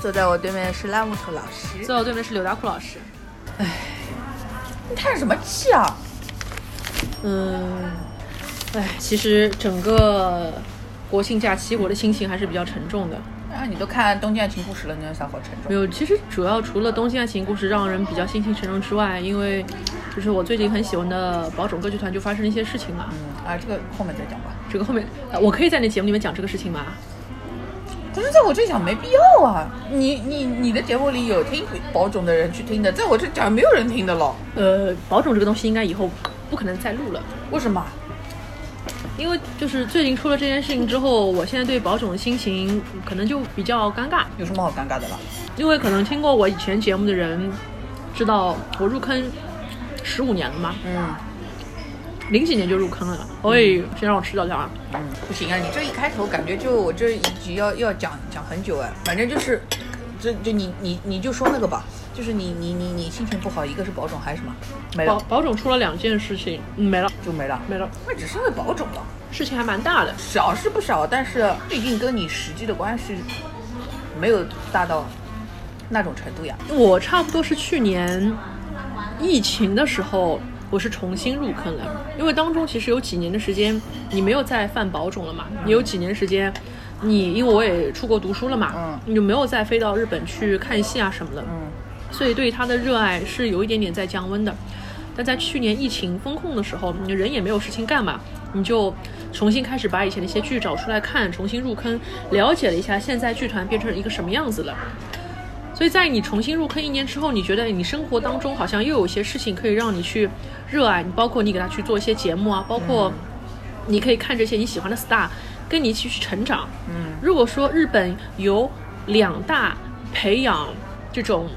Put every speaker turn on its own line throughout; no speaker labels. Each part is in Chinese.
坐在我对面的是拉木头老师。
坐在我对面是刘大库老师。
哎你叹什么气啊？
嗯，哎，其实整个国庆假期我的心情还是比较沉重的。
啊，你都看《东京爱情故事》了，你有啥好沉重？
没有，其实主要除了《东京爱情故事》让人比较心情沉重之外，因为就是我最近很喜欢的宝冢歌剧团就发生了一些事情嘛。
嗯啊，这个后面再讲吧。
这个后面、呃我可以在那节目里面讲这个事情吗？
可是在我这讲没必要啊！你你你的节目里有听宝冢的人去听的，在我这讲没有人听的了。
呃，宝冢这个东西应该以后不可能再录了。
为什么？
因为就是最近出了这件事情之后，我现在对宝冢的心情可能就比较尴尬，
有什么好尴尬的了？
因为可能听过我以前节目的人知道我入坑十五年了吗，
嗯
零几年就入坑了。喂，先让我吃早餐啊！
嗯，不行啊！你这一开头感觉就我这一集要要讲讲很久哎。反正就是，这就你你你就说那个吧，就是你你你你心情不好，一个是保种还是什么？没了。
保保种出了两件事情，嗯，没了
就没了。
没了，
那只是因为保种了，
事情还蛮大的。
小是不小，但是毕竟跟你实际的关系没有大到那种程度呀。
我差不多是去年疫情的时候，我是重新入坑了，因为当中其实有几年的时间你没有再犯宝冢了嘛，你有几年时间，你因为我也出国读书了嘛，
嗯
你就没有再飞到日本去看戏啊什么的，
嗯
所以对他的热爱是有一点点在降温的。但在去年疫情封控的时候，你人也没有事情干嘛，你就重新开始把以前的一些剧找出来看，重新入坑，了解了一下现在剧团变成一个什么样子了。所以在你重新入坑一年之后，你觉得你生活当中好像又有些事情可以让你去热爱，你包括你给他去做一些节目啊，包括你可以看这些你喜欢的 star，跟你一起去成长。
嗯
如果说日本有两大培养这种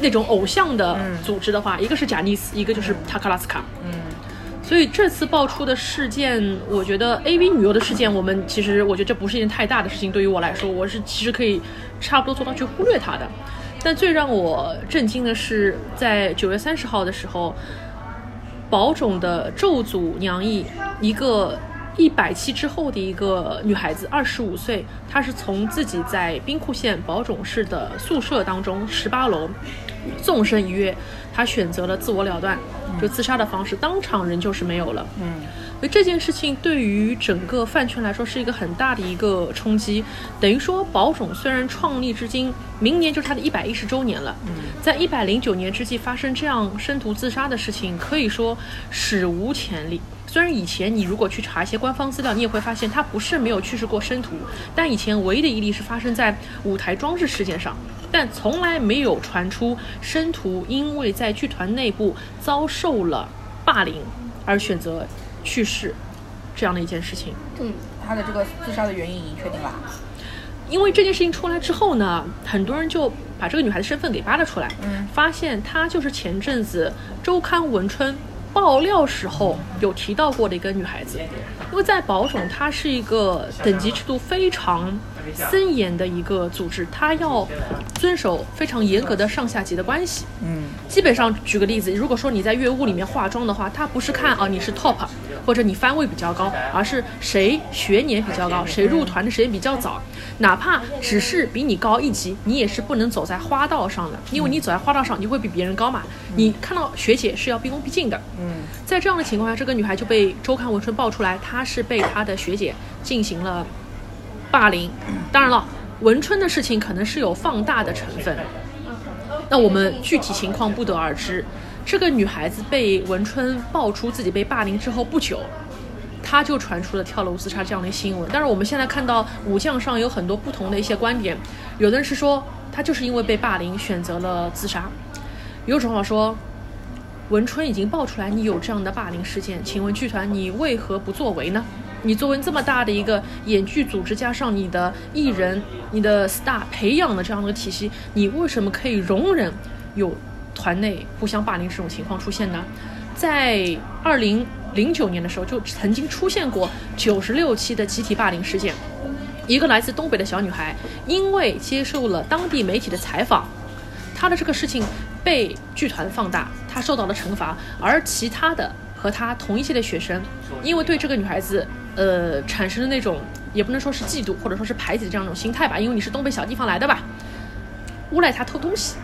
那种偶像的组织的话，一个是贾尼斯，一个就是塔克拉斯卡。
嗯
所以这次爆出的事件，我觉得 A V 女优的事件，我们其实我觉得这不是一件太大的事情，对于我来说，我是其实可以差不多做到去忽略它的。但最让我震惊的是，在九月三十号的时候，宝冢的咒祖娘义，一个一百期之后的一个女孩子，二十五岁，她是从自己在兵库县宝冢市的宿舍当中十八楼纵身一跃，她选择了自我了断，就自杀的方式，当场人就是没有了。
嗯
所以这件事情对于整个饭圈来说是一个很大的一个冲击，等于说宝冢虽然创立至今，明年就是他的一百一十周年了，在一百零九年之际发生这样生徒自杀的事情，可以说史无前例。虽然以前你如果去查一些官方资料，你也会发现他不是没有去世过生徒，但以前唯一的一例是发生在舞台装置事件上，但从来没有传出申屠因为在剧团内部遭受了霸凌而选择去世这样的一件事情。
嗯，他的这个自杀的原因已经确定了。
因为这件事情出来之后呢，很多人就把这个女孩的身份给扒了出来，
嗯
发现她就是前阵子周刊文春爆料时候有提到过的一个女孩子。因为在宝冢，它是一个等级制度非常森严的一个组织，它要遵守非常严格的上下级的关系。
嗯
基本上举个例子，如果说你在乐屋里面化妆的话，它不是看啊你是 top 或者你番位比较高，而是谁学年比较高，谁入团的时间比较早，哪怕只是比你高一级，你也是不能走在花道上的，因为你走在花道上，你会比别人高嘛。你看到学姐是要毕恭毕敬的。
嗯
在这样的情况下，这个女孩就被周刊文春爆出来，她是被她的学姐进行了霸凌。当然了，文春的事情可能是有放大的成分，那我们具体情况不得而知。这个女孩子被文春爆出自己被霸凌之后不久，她就传出了跳楼自杀这样的新闻。但是我们现在看到武将上有很多不同的一些观点，有的人是说她就是因为被霸凌选择了自杀，有种话说。文春已经爆出来你有这样的霸凌事件，请问剧团你为何不作为呢？你作为这么大的一个演剧组织，加上你的艺人、你的 star 培养的这样的体系，你为什么可以容忍有团内互相霸凌这种情况出现呢？在二零零九年的时候，就曾经出现过九十六期的集体霸凌事件。一个来自东北的小女孩，因为接受了当地媒体的采访，她的这个事情被剧团放大，她受到了惩罚，而其他的和他同一届的学生，因为对这个女孩子，呃，产生的那种也不能说是嫉妒，或者说是排挤的这样一种心态吧，因为你是东北小地方来的吧，诬赖他偷东西。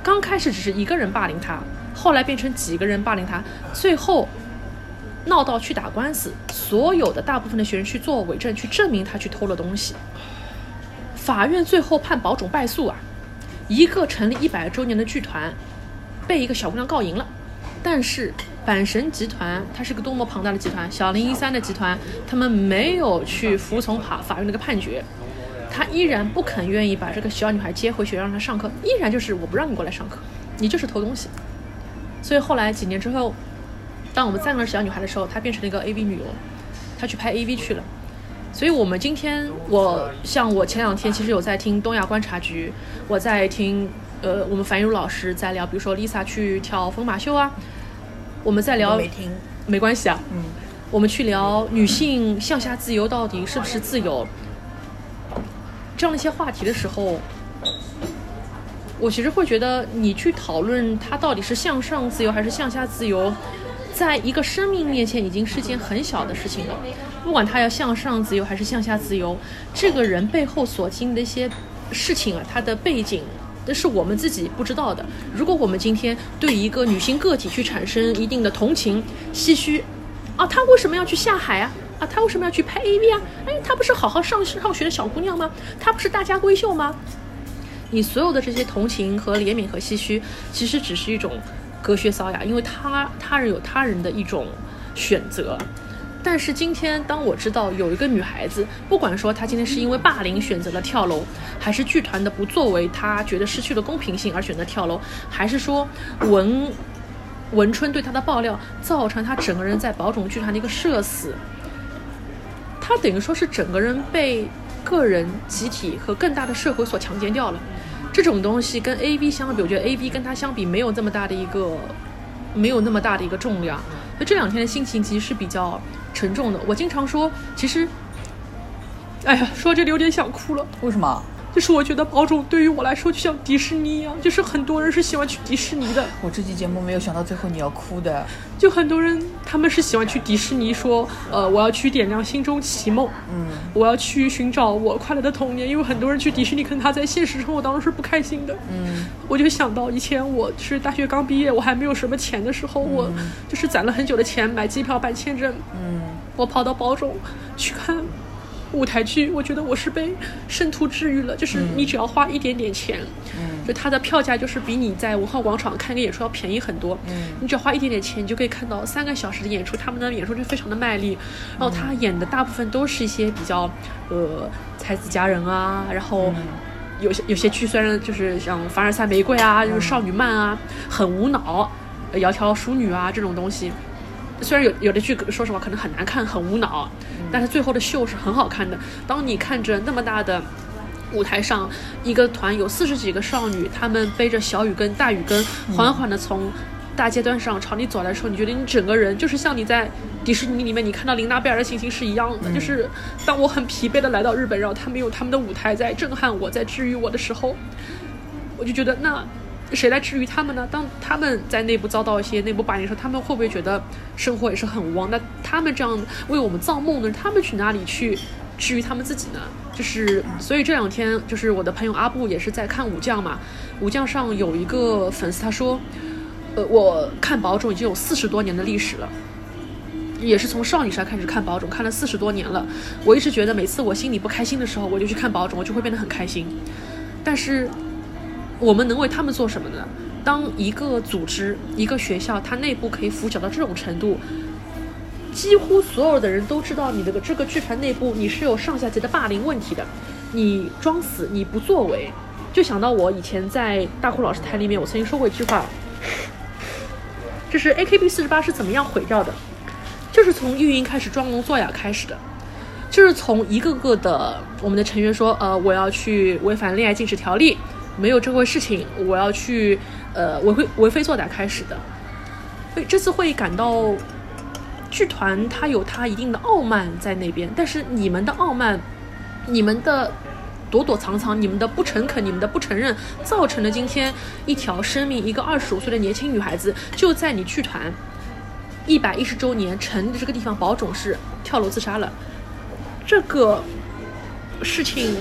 刚开始只是一个人霸凌他，后来变成几个人霸凌他，最后闹到去打官司，所有的大部分的学生去做伪证，去证明他去偷了东西。法院最后判保种败诉啊，一个成立一百周年的剧团，被一个小姑娘告赢了。但是阪神集团它是个多么庞大的集团，小林一三的集团，他们没有去服从法法院那个判决，他依然不肯愿意把这个小女孩接回学校让她上课，依然就是我不让你过来上课，你就是偷东西。所以后来几年之后，当我们赞了小女孩的时候，她变成了一个 AV 女优，她去拍 AV 去了。所以，我们今天，我像我前两天其实有在听东亚观察局，我在听，呃，我们樊玉茹老师在聊，比如说 Lisa 去跳疯马秀啊，我们在聊
没听，
没关系啊，
嗯，
我们去聊女性向下自由到底是不是自由，这样的一些话题的时候，我其实会觉得，你去讨论它到底是向上自由还是向下自由，在一个生命面前已经是件很小的事情了。不管他要向上自由还是向下自由，这个人背后所经历的一些事情啊，他的背景，那是我们自己不知道的。如果我们今天对一个女性个体去产生一定的同情、唏嘘，啊，她为什么要去下海啊？啊，她为什么要去拍 AV 啊？哎，她不是好好上上学的小姑娘吗？她不是大家闺秀吗？你所有的这些同情和怜悯和唏嘘，其实只是一种隔靴搔痒，因为他他人有他人的一种选择。但是今天，当我知道有一个女孩子，不管说她今天是因为霸凌选择了跳楼，还是剧团的不作为，她觉得失去了公平性而选择跳楼，还是说文文春对她的爆料造成她整个人在宝冢剧团的一个社死，她等于说是整个人被个人、集体和更大的社会所强奸掉了。这种东西跟 A B 相比，我觉得 A B 跟她相比没有这么大的一个，没有那么大的一个重量。那这两天的心情其实是比较沉重的。我经常说，其实，哎呀，说这里有点想哭了。
为什么？
就是我觉得宝种对于我来说就像迪士尼一样，就是很多人是喜欢去迪士尼的。
我这期节目没有想到最后你要哭的。
就很多人他们是喜欢去迪士尼，说，呃，我要去点亮心中奇梦，
嗯，
我要去寻找我快乐的童年。因为很多人去迪士尼，可能他在现实生活当中是不开心的。
嗯，
我就想到以前我是大学刚毕业，我还没有什么钱的时候，我就是攒了很久的钱买机票办签证，
嗯，
我跑到宝种去看舞台剧，我觉得我是被圣徒治愈了。就是你只要花一点点钱，
嗯，
就它的票价就是比你在文化广场看个演出要便宜很多。
嗯
你只要花一点点钱，你就可以看到三个小时的演出，他们的演出就非常的卖力。然后他演的大部分都是一些比较呃才子佳人啊，然后。有些有些剧虽然就是像凡尔赛玫瑰啊，就是少女漫啊，很无脑，呃窈窕淑女啊这种东西，虽然有有的剧说实话可能很难看，很无脑，但是最后的秀是很好看的。当你看着那么大的舞台上，一个团有四十几个少女，她们背着小雨跟大雨跟，缓缓地从大阶段上朝你走来的时候，你觉得你整个人就是像你在迪士尼里面你看到琳娜贝尔的情形是一样的，就是当我很疲惫地来到日本，然后他们有他们的舞台在震撼我，在治愈我的时候，我就觉得那谁来治愈他们呢？当他们在内部遭到一些内部霸凌的时候，他们会不会觉得生活也是很无望？那他们这样为我们造梦的人，他们去哪里去治愈他们自己呢？就是所以这两天，就是我的朋友阿布也是在看武将嘛，武将上有一个粉丝他说，呃，我看宝冢已经有四十多年的历史了。也是从少女时代开始看宝冢，看了四十多年了。我一直觉得，每次我心里不开心的时候，我就去看宝冢，我就会变得很开心。但是，我们能为他们做什么呢？当一个组织、一个学校，它内部可以腐朽到这种程度，几乎所有的人都知道你的这个剧团内部你是有上下级的霸凌问题的，你装死，你不作为，就想到我以前在大哭老师台里面，我曾经说过一句话，就是 AKB 四十八是怎么样毁掉的。就是从运营开始装聋作哑开始的，就是从一个个的我们的成员说，呃，我要去违反恋爱禁止条例，没有这回事情，我要去呃为非为非作歹开始的。所以这次会感到剧团它有它一定的傲慢在那边，但是你们的傲慢，你们的躲躲藏藏，你们的不诚恳，你们的不承认，造成了今天一条生命，一个二十五岁的年轻女孩子就在你剧团一百一十周年成立这个地方保种是跳楼自杀了。这个事情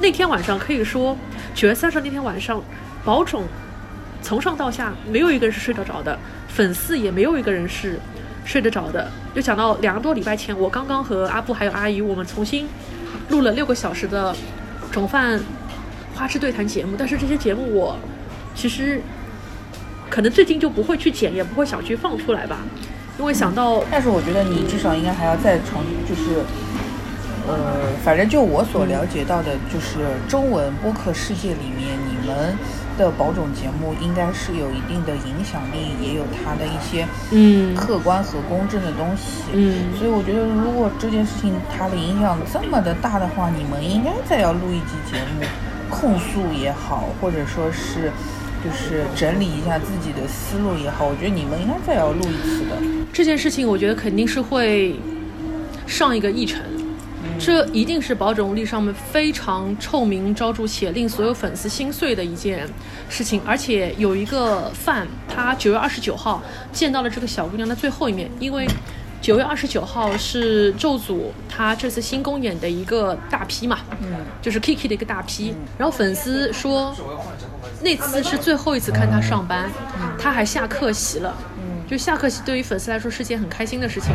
那天晚上可以说九月三十那天晚上，保种从上到下没有一个人是睡得着的，粉丝也没有一个人是睡得着的。就讲到两个多礼拜前，我刚刚和阿布还有阿姨，我们重新录了六个小时的种饭花痴对谈节目，但是这些节目我其实可能最近就不会去剪，也不会想去放出来吧，因为想到
但是我觉得你至少应该还要再重，就是，呃，反正就我所了解到的，就是中文播客世界里面，你们的保种节目应该是有一定的影响力，也有它的一些
嗯
客观和公正的东西。
嗯
所以我觉得，如果这件事情它的影响这么的大的话，你们应该再要录一集节目，控诉也好，或者说是就是整理一下自己的思路也好，我觉得你们应该再要录一次的。
这件事情，我觉得肯定是会上一个议程。这一定是保种力上面非常臭名昭著且令所有粉丝心碎的一件事情，而且有一个饭，他九月二十九号见到了这个小姑娘的最后一面，因为九月二十九号是咒组他这次新公演的一个大批嘛，嗯，就是 Kiki 的一个大批，然后粉丝说那次是最后一次看他上班，他还下课席了，就下课席对于粉丝来说是件很开心的事情。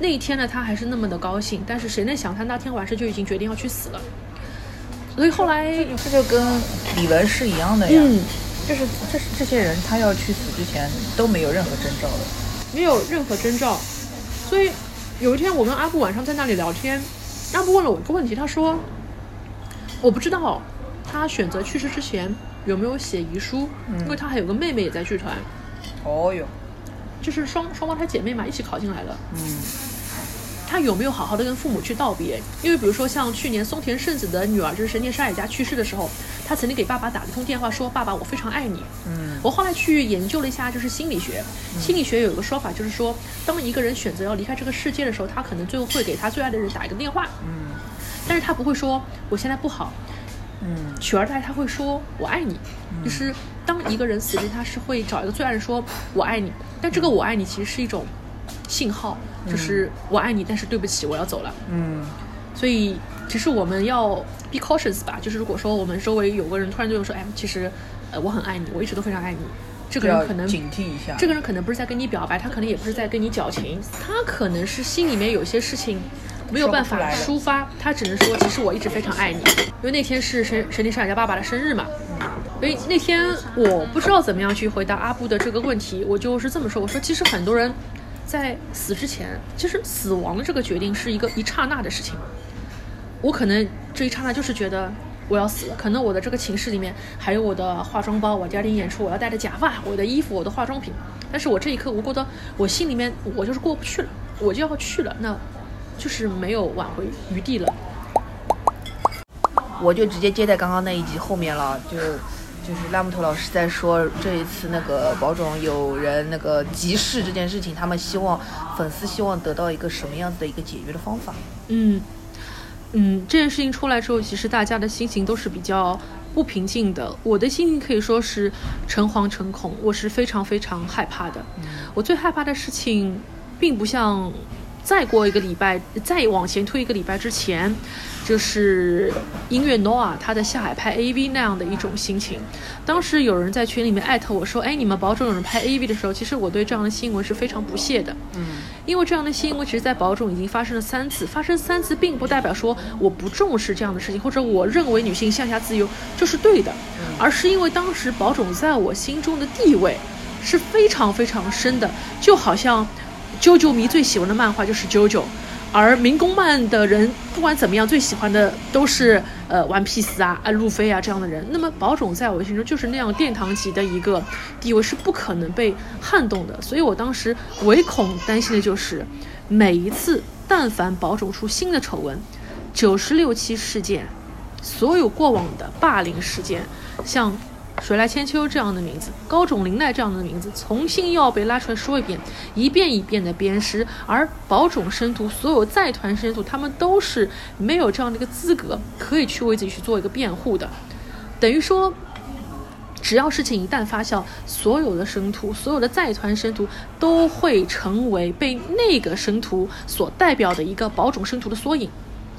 那一天呢，他还是那么的高兴，但是谁能想他那天晚上就已经决定要去死了。所以后来，
这就跟李文是一样的呀，
嗯，
就是这这些人他要去死之前都没有任何征兆的。
没有任何征兆。所以有一天我跟阿布晚上在那里聊天，阿布问了我一个问题，他说：“我不知道他选择去世之前有没有写遗书，因为他还有个妹妹也在剧团，
哦哟，
就是双双胞胎姐妹嘛，一起考进来的。
嗯，
他有没有好好的跟父母去道别？因为比如说像去年松田圣子的女儿就是神田沙也加去世的时候，他曾经给爸爸打了一通电话说：“爸爸，我非常爱你。”
嗯，
我后来去研究了一下，就是心理学，心理学有一个说法，就是说，当一个人选择要离开这个世界的时候，他可能最后会给他最爱的人打一个电话，
嗯。
但是他不会说我现在不好，
嗯。
取而代他会说“我爱你”，就是当一个人死之前，他是会找一个最爱的人说“我爱你”，但这个“我爱你”其实是一种信号，就是我爱你，但是对不起，我要走了。
嗯
所以其实我们要 be cautious 吧，就是如果说我们周围有个人突然对我说，哎，其实呃我很爱你，我一直都非常爱你，这个人可能
警惕一下。
这个人可能不是在跟你表白，他可能也不是在跟你矫情，他可能是心里面有些事情没有办法抒发，他只能说其实我一直非常爱你，因为那天是神神力上人家爸爸的生日嘛。所以那天我不知道怎么样去回答阿布的这个问题，我就是这么说，我说其实很多人在死之前，其实死亡的这个决定是一个一刹那的事情。我可能这一刹那就是觉得我要死了，可能我的这个寝室里面还有我的化妆包，我第二天演出我要带的假发、我的衣服、我的化妆品，但是我这一刻我觉得我心里面我就是过不去了，我就要去了，那就是没有挽回余地了。
我就直接接在刚刚那一集后面了，就就是拉木头老师在说这一次那个保种有人那个急事这件事情，他们希望粉丝希望得到一个什么样子的一个解决的方法。
嗯嗯，这件事情出来之后，其实大家的心情都是比较不平静的。我的心情可以说是诚惶诚恐，我是非常非常害怕的。我最害怕的事情，并不像再过一个礼拜，再往前推一个礼拜之前，就是音乐 Noah 他的下海拍 AV 那样的一种心情。当时有人在群里面艾特我说：“哎，你们保种有人拍 AV 的时候，其实我对这样的新闻是非常不屑的。”
嗯
因为这样的新闻其实，在保种已经发生了三次，发生三次并不代表说我不重视这样的事情，或者我认为女性向下自由就是对的，而是因为当时保种在我心中的地位是非常非常深的，就好像啾啾迷最喜欢的漫画就是啾啾。而民工漫的人，不管怎么样，最喜欢的都是呃玩 Piece 啊、啊路飞啊这样的人。那么宝冢在我心中就是那样殿堂级的一个地位，是不可能被撼动的。所以我当时唯恐担心的就是，每一次但凡宝冢出新的丑闻，九十六期事件，所有过往的霸凌事件，像水来千秋这样的名字，高冢绫奈这样的名字，重新又要被拉出来说一遍，一遍一遍的鞭尸。而宝冢生徒所有在团生徒，他们都是没有这样的一个资格，可以去为自己去做一个辩护的。等于说，只要事情一旦发酵，所有的生徒，所有的在团生徒都会成为被那个生徒所代表的一个宝冢生徒的缩影。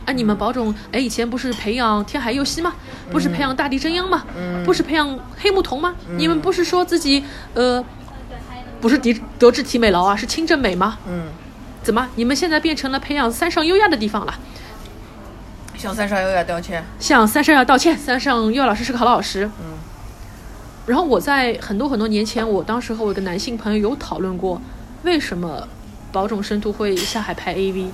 啊，你们宝冢，哎，以前不是培养天海佑希吗？不是培养大地真央吗？不是培养黑木瞳吗？你们不是说自己，呃，不是德德智体美劳啊，是清正美吗？
嗯，
怎么，你们现在变成了培养三上优雅的地方了？
向三上优雅道歉。
向三上要道歉，三上优雅老师是个好老师。
嗯。
然后我在很多很多年前，我当时和我一个男性朋友有讨论过，为什么宝冢生徒会下海拍 AV。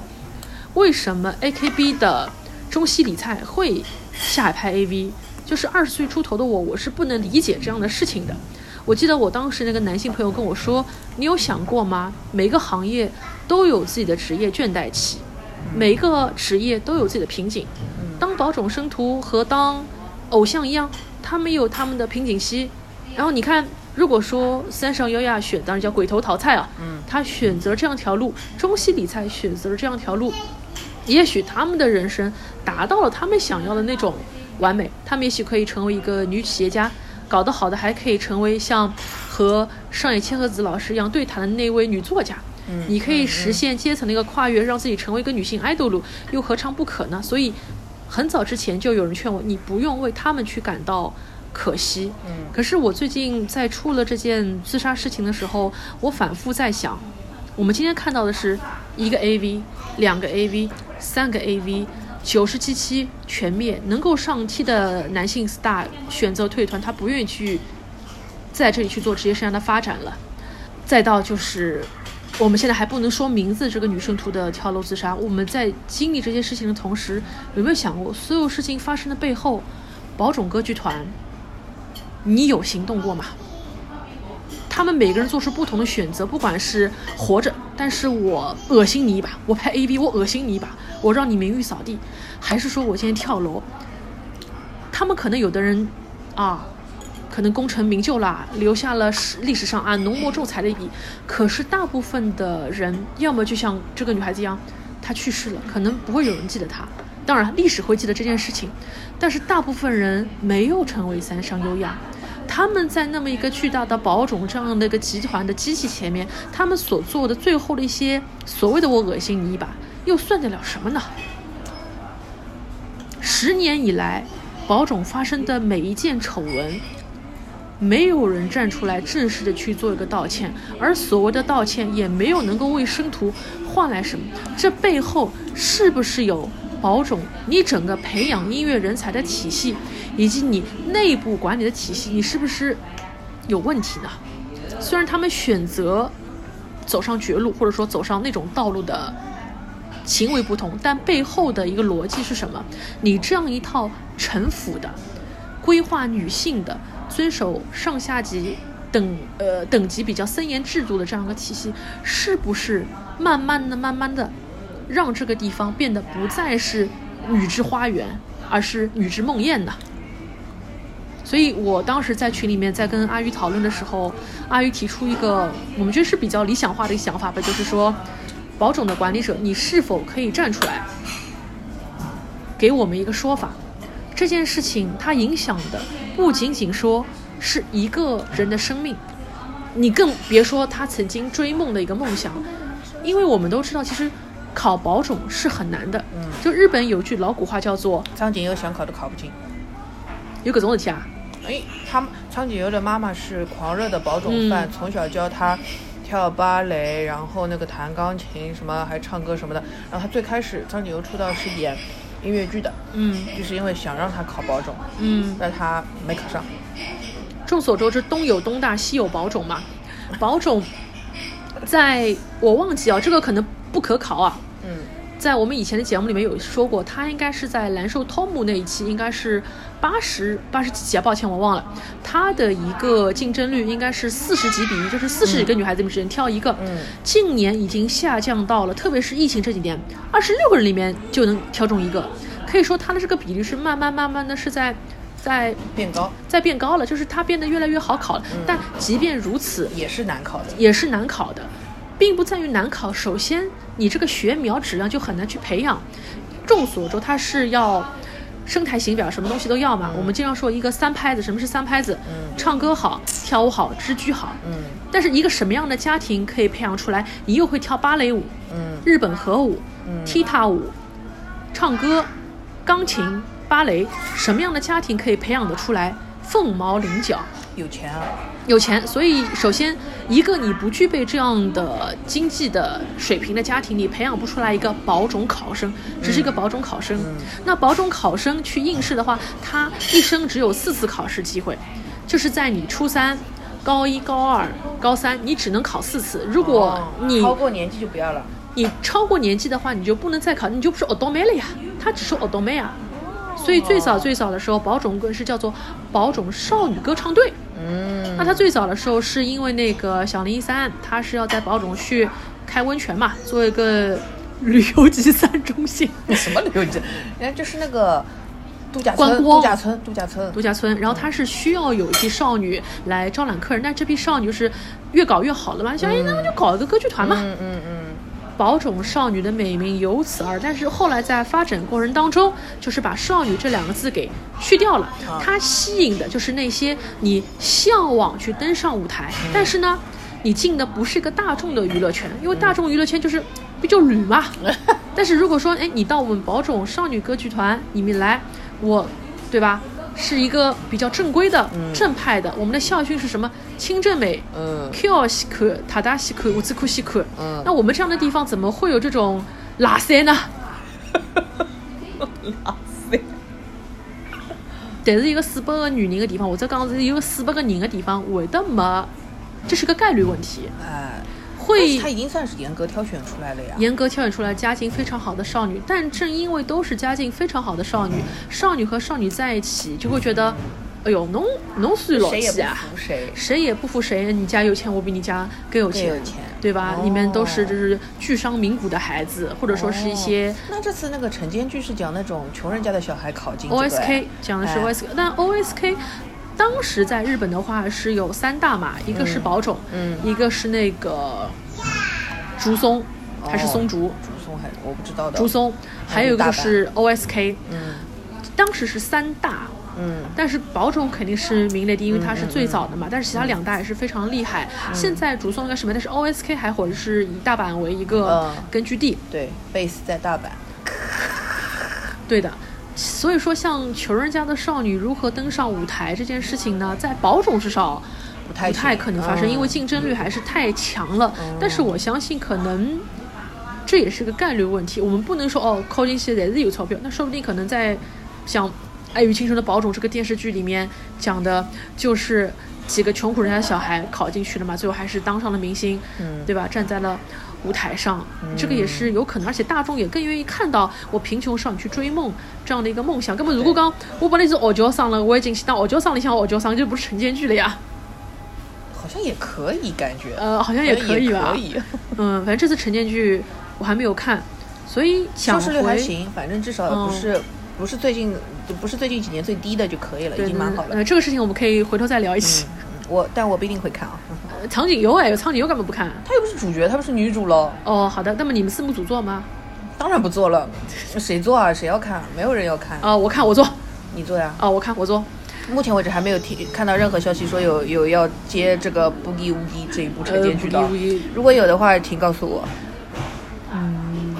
为什么 AKB 的中西里菜会下海拍 AV？就是二十岁出头的我，我是不能理解这样的事情的。我记得我当时那个男性朋友跟我说：“你有想过吗？每个行业都有自己的职业倦怠期，每一个职业都有自己的瓶颈。当保种生徒和当偶像一样，他们有他们的瓶颈期。然后你看，如果说三上优亚选，当然叫鬼头淘菜啊，他选择这样条路；中西里菜选择了这样条路。”也许他们的人生达到了他们想要的那种完美，他们也许可以成为一个女企业家，搞得好的还可以成为像和上野千鹤子老师一样对谈的那位女作家。
嗯，
你可以实现阶层的一个跨越，让自己成为一个女性 idol，又何尝不可呢？所以很早之前就有人劝我，你不用为他们去感到可惜。
嗯，
可是我最近在出了这件自杀事情的时候，我反复在想，我们今天看到的是一个 AV，两个 AV。三个 AV，九十七期全灭，能够上 T 的男性 star 选择退团，他不愿意去在这里去做职业生涯的发展了。再到就是我们现在还不能说名字，这个女生图的跳楼自杀。我们在经历这些事情的同时，有没有想过所有事情发生的背后，宝冢歌剧团，你有行动过吗？他们每个人做出不同的选择，不管是活着，但是我恶心你一把，我拍 A B，我恶心你一把，我让你名誉扫地，还是说我今天跳楼？他们可能有的人，啊，可能功成名就啦，留下了史历史上啊浓墨重彩的一笔。可是大部分的人，要么就像这个女孩子一样，她去世了，可能不会有人记得她。当然，历史会记得这件事情，但是大部分人没有成为三上优雅。他们在那么一个巨大的宝冢这样的一个集团的机器前面，他们所做的最后的一些所谓的“我恶心你一把”，又算得了什么呢？十年以来，宝冢发生的每一件丑闻，没有人站出来正式的去做一个道歉，而所谓的道歉也没有能够为生徒换来什么。这背后是不是有保种你整个培养音乐人才的体系？以及你内部管理的体系，你是不是有问题呢？虽然他们选择走上绝路，或者说走上那种道路的行为不同，但背后的一个逻辑是什么？你这样一套城府的规划女性的、遵守上下级等呃等级比较森严制度的这样一个体系，是不是慢慢的、慢慢的让这个地方变得不再是女之花园，而是女之梦魇呢？所以我当时在群里面在跟阿玉讨论的时候，阿玉提出一个我们觉得是比较理想化的一个想法吧，就是说，保种的管理者，你是否可以站出来，给我们一个说法？这件事情它影响的不仅仅说是一个人的生命，你更别说他曾经追梦的一个梦想，因为我们都知道，其实考保种是很难的。
嗯，
就日本有句老古话叫做“
张景优想考都考不进”，
有个种的题啊。
哎，他张景优的妈妈是狂热的保种范，从小教他跳芭蕾，然后那个弹钢琴，什么还唱歌什么的。然后他最开始张景优出道是演音乐剧的，
嗯，
就是因为想让他考保种，
嗯，
但他没考上。
众所周知，东有东大，西有保种嘛。保种，在我忘记啊，这个可能不可考啊。
嗯。
在我们以前的节目里面有说过，他应该是在蓝瘦 Tom 那一期，应该是八十八十几集啊，抱歉我忘了，他的一个竞争率应该是四十几比一，就是四十几个女孩子里面只能挑一个。
嗯，
近年已经下降到了，特别是疫情这几年，二十六个人里面就能挑中一个，可以说他的这个比例是慢慢慢慢的是在在
变高
在变高了，就是它变得越来越好考了。但即便如此，
也是难考的。
也是难考的，并不在于难考。首先，你这个学苗质量就很难去培养。众所周知，它是要声台形表，什么东西都要嘛。我们经常说一个三拍子，什么是三拍子？唱歌好，跳舞好，知居好。
嗯
但是一个什么样的家庭可以培养出来？你又会跳芭蕾舞、
嗯
日本和舞、踢踏舞、唱歌、钢琴、芭蕾，什么样的家庭可以培养得出来凤毛麟角？
有钱啊，
有钱，所以首先一个你不具备这样的经济的水平的家庭，你培养不出来一个保种考生，只是一个保种考生。那保种考生去应试的话，他一生只有四次考试机会，就是在你初三、高一、高二、高三，你只能考四次。如果
哦
你
超过年纪就不要了。
你超过年纪的话，你就不能再考，你就不是奥多妹了呀，他只是奥多妹啊。所以最早最早的时候，保种歌是叫做保种少女歌唱队。
嗯。
那他最早的时候是因为那个小林一三，他是要在宝种去开温泉嘛，做一个旅游集散中心、
什么旅游集？人家就是那个度假村，
观光。
度假村，度假村。
度假村，然后他是需要有一批少女来招揽客人，但这批少女就是越搞越好了嘛，想哎那么就搞一个歌剧团嘛，
嗯嗯嗯，
保种少女的美名由此而，但是后来在发展过程当中，就是把少女这两个字给去掉了。它吸引的就是那些你向往去登上舞台，但是呢，你进的不是一个大众的娱乐圈，因为大众娱乐圈就是比较旅嘛。但是如果说，哎，你到我们保种少女歌剧团里面来，我，对吧？是一个比较正规的、正派的。我们的校训是什么？清正美，
嗯
Q 西克、塔达西克、乌兹库西克。
嗯
那我们这样的地方怎么会有这种拉塞呢？
拉塞，
但是一个四百个女人的地方，或者讲是一个四百个人的地方，会得没？这是个概率问题，
哎，但
会
是他已经算是严格挑选出来了呀。
严格挑选出来家境非常好的少女。但正因为都是家境非常好的少女，少女和少女在一起就会觉得，哎呦，侬侬算老
谁也不！服谁。
谁也不服谁，你家有钱，我比你家更有钱，
有钱
对吧？
哦
里面都是就是巨商名贾的孩子，或者说是一些
哦那这次那个晨间剧是讲那种穷人家的小孩考进
OSK 讲的是
哎
OSK，、但 OSK 当时在日本的话是有三大嘛，一个是宝冢，
嗯
一个是那个竹松，还是松竹，
竹松还我不知道的。
竹松，还有一个就是 OSK，
嗯
当时是三大。
嗯
但是宝冢肯定是名列第一，因为它是最早的嘛。但是其他两大也是非常厉害。
嗯
现在竹松应该什么？但是 OSK 还或者是以大阪为一个
嗯
根据地。
对，base 在大阪。
对的，所以说像穷人家的少女如何登上舞台这件事情呢，在保种至少
不太
可能发生，
嗯
因为竞争率还是太强了。但是我相信可能。这也是个概率问题，我们不能说哦，靠近些侪是有钞票，那说不定可能在像《爱与青春的保种》这个电视剧里面讲的，就是几个穷苦人家的小孩考进去了嘛，最后还是当上了明星，
嗯
对吧？站在了舞台上，这个也是有可能，而且大众也更愿意看到我贫穷少女去追梦这样的一个梦想。根本如果刚我本来是傲娇生了，我已经去当傲娇生里向傲娇生，就不是晨间剧了呀。
好像也可以，感觉。
呃，好像也可以吧。
可以。
嗯，反正这次晨间剧我还没有看，所以想
收视率还
回
行，反正至少
嗯
不是、不是最近不是最近几年最低的就可以了，已经蛮好了。
呃，这个事情我们可以回头再聊一起。
我但我不一定会看啊。
呃苍井优哎，有苍井优干嘛不看？
她又不是主角，她不是女主喽。
哦，好的，那么你们四目组做吗？
当然不做了，谁做啊？谁要看？没有人要看。
啊、我看我做，
你做呀？
啊、我看我做。
目前为止还没有听看到任何消息说有有要接这个《不义无义》这一部晨间剧的。如果有的话，请告诉我。
嗯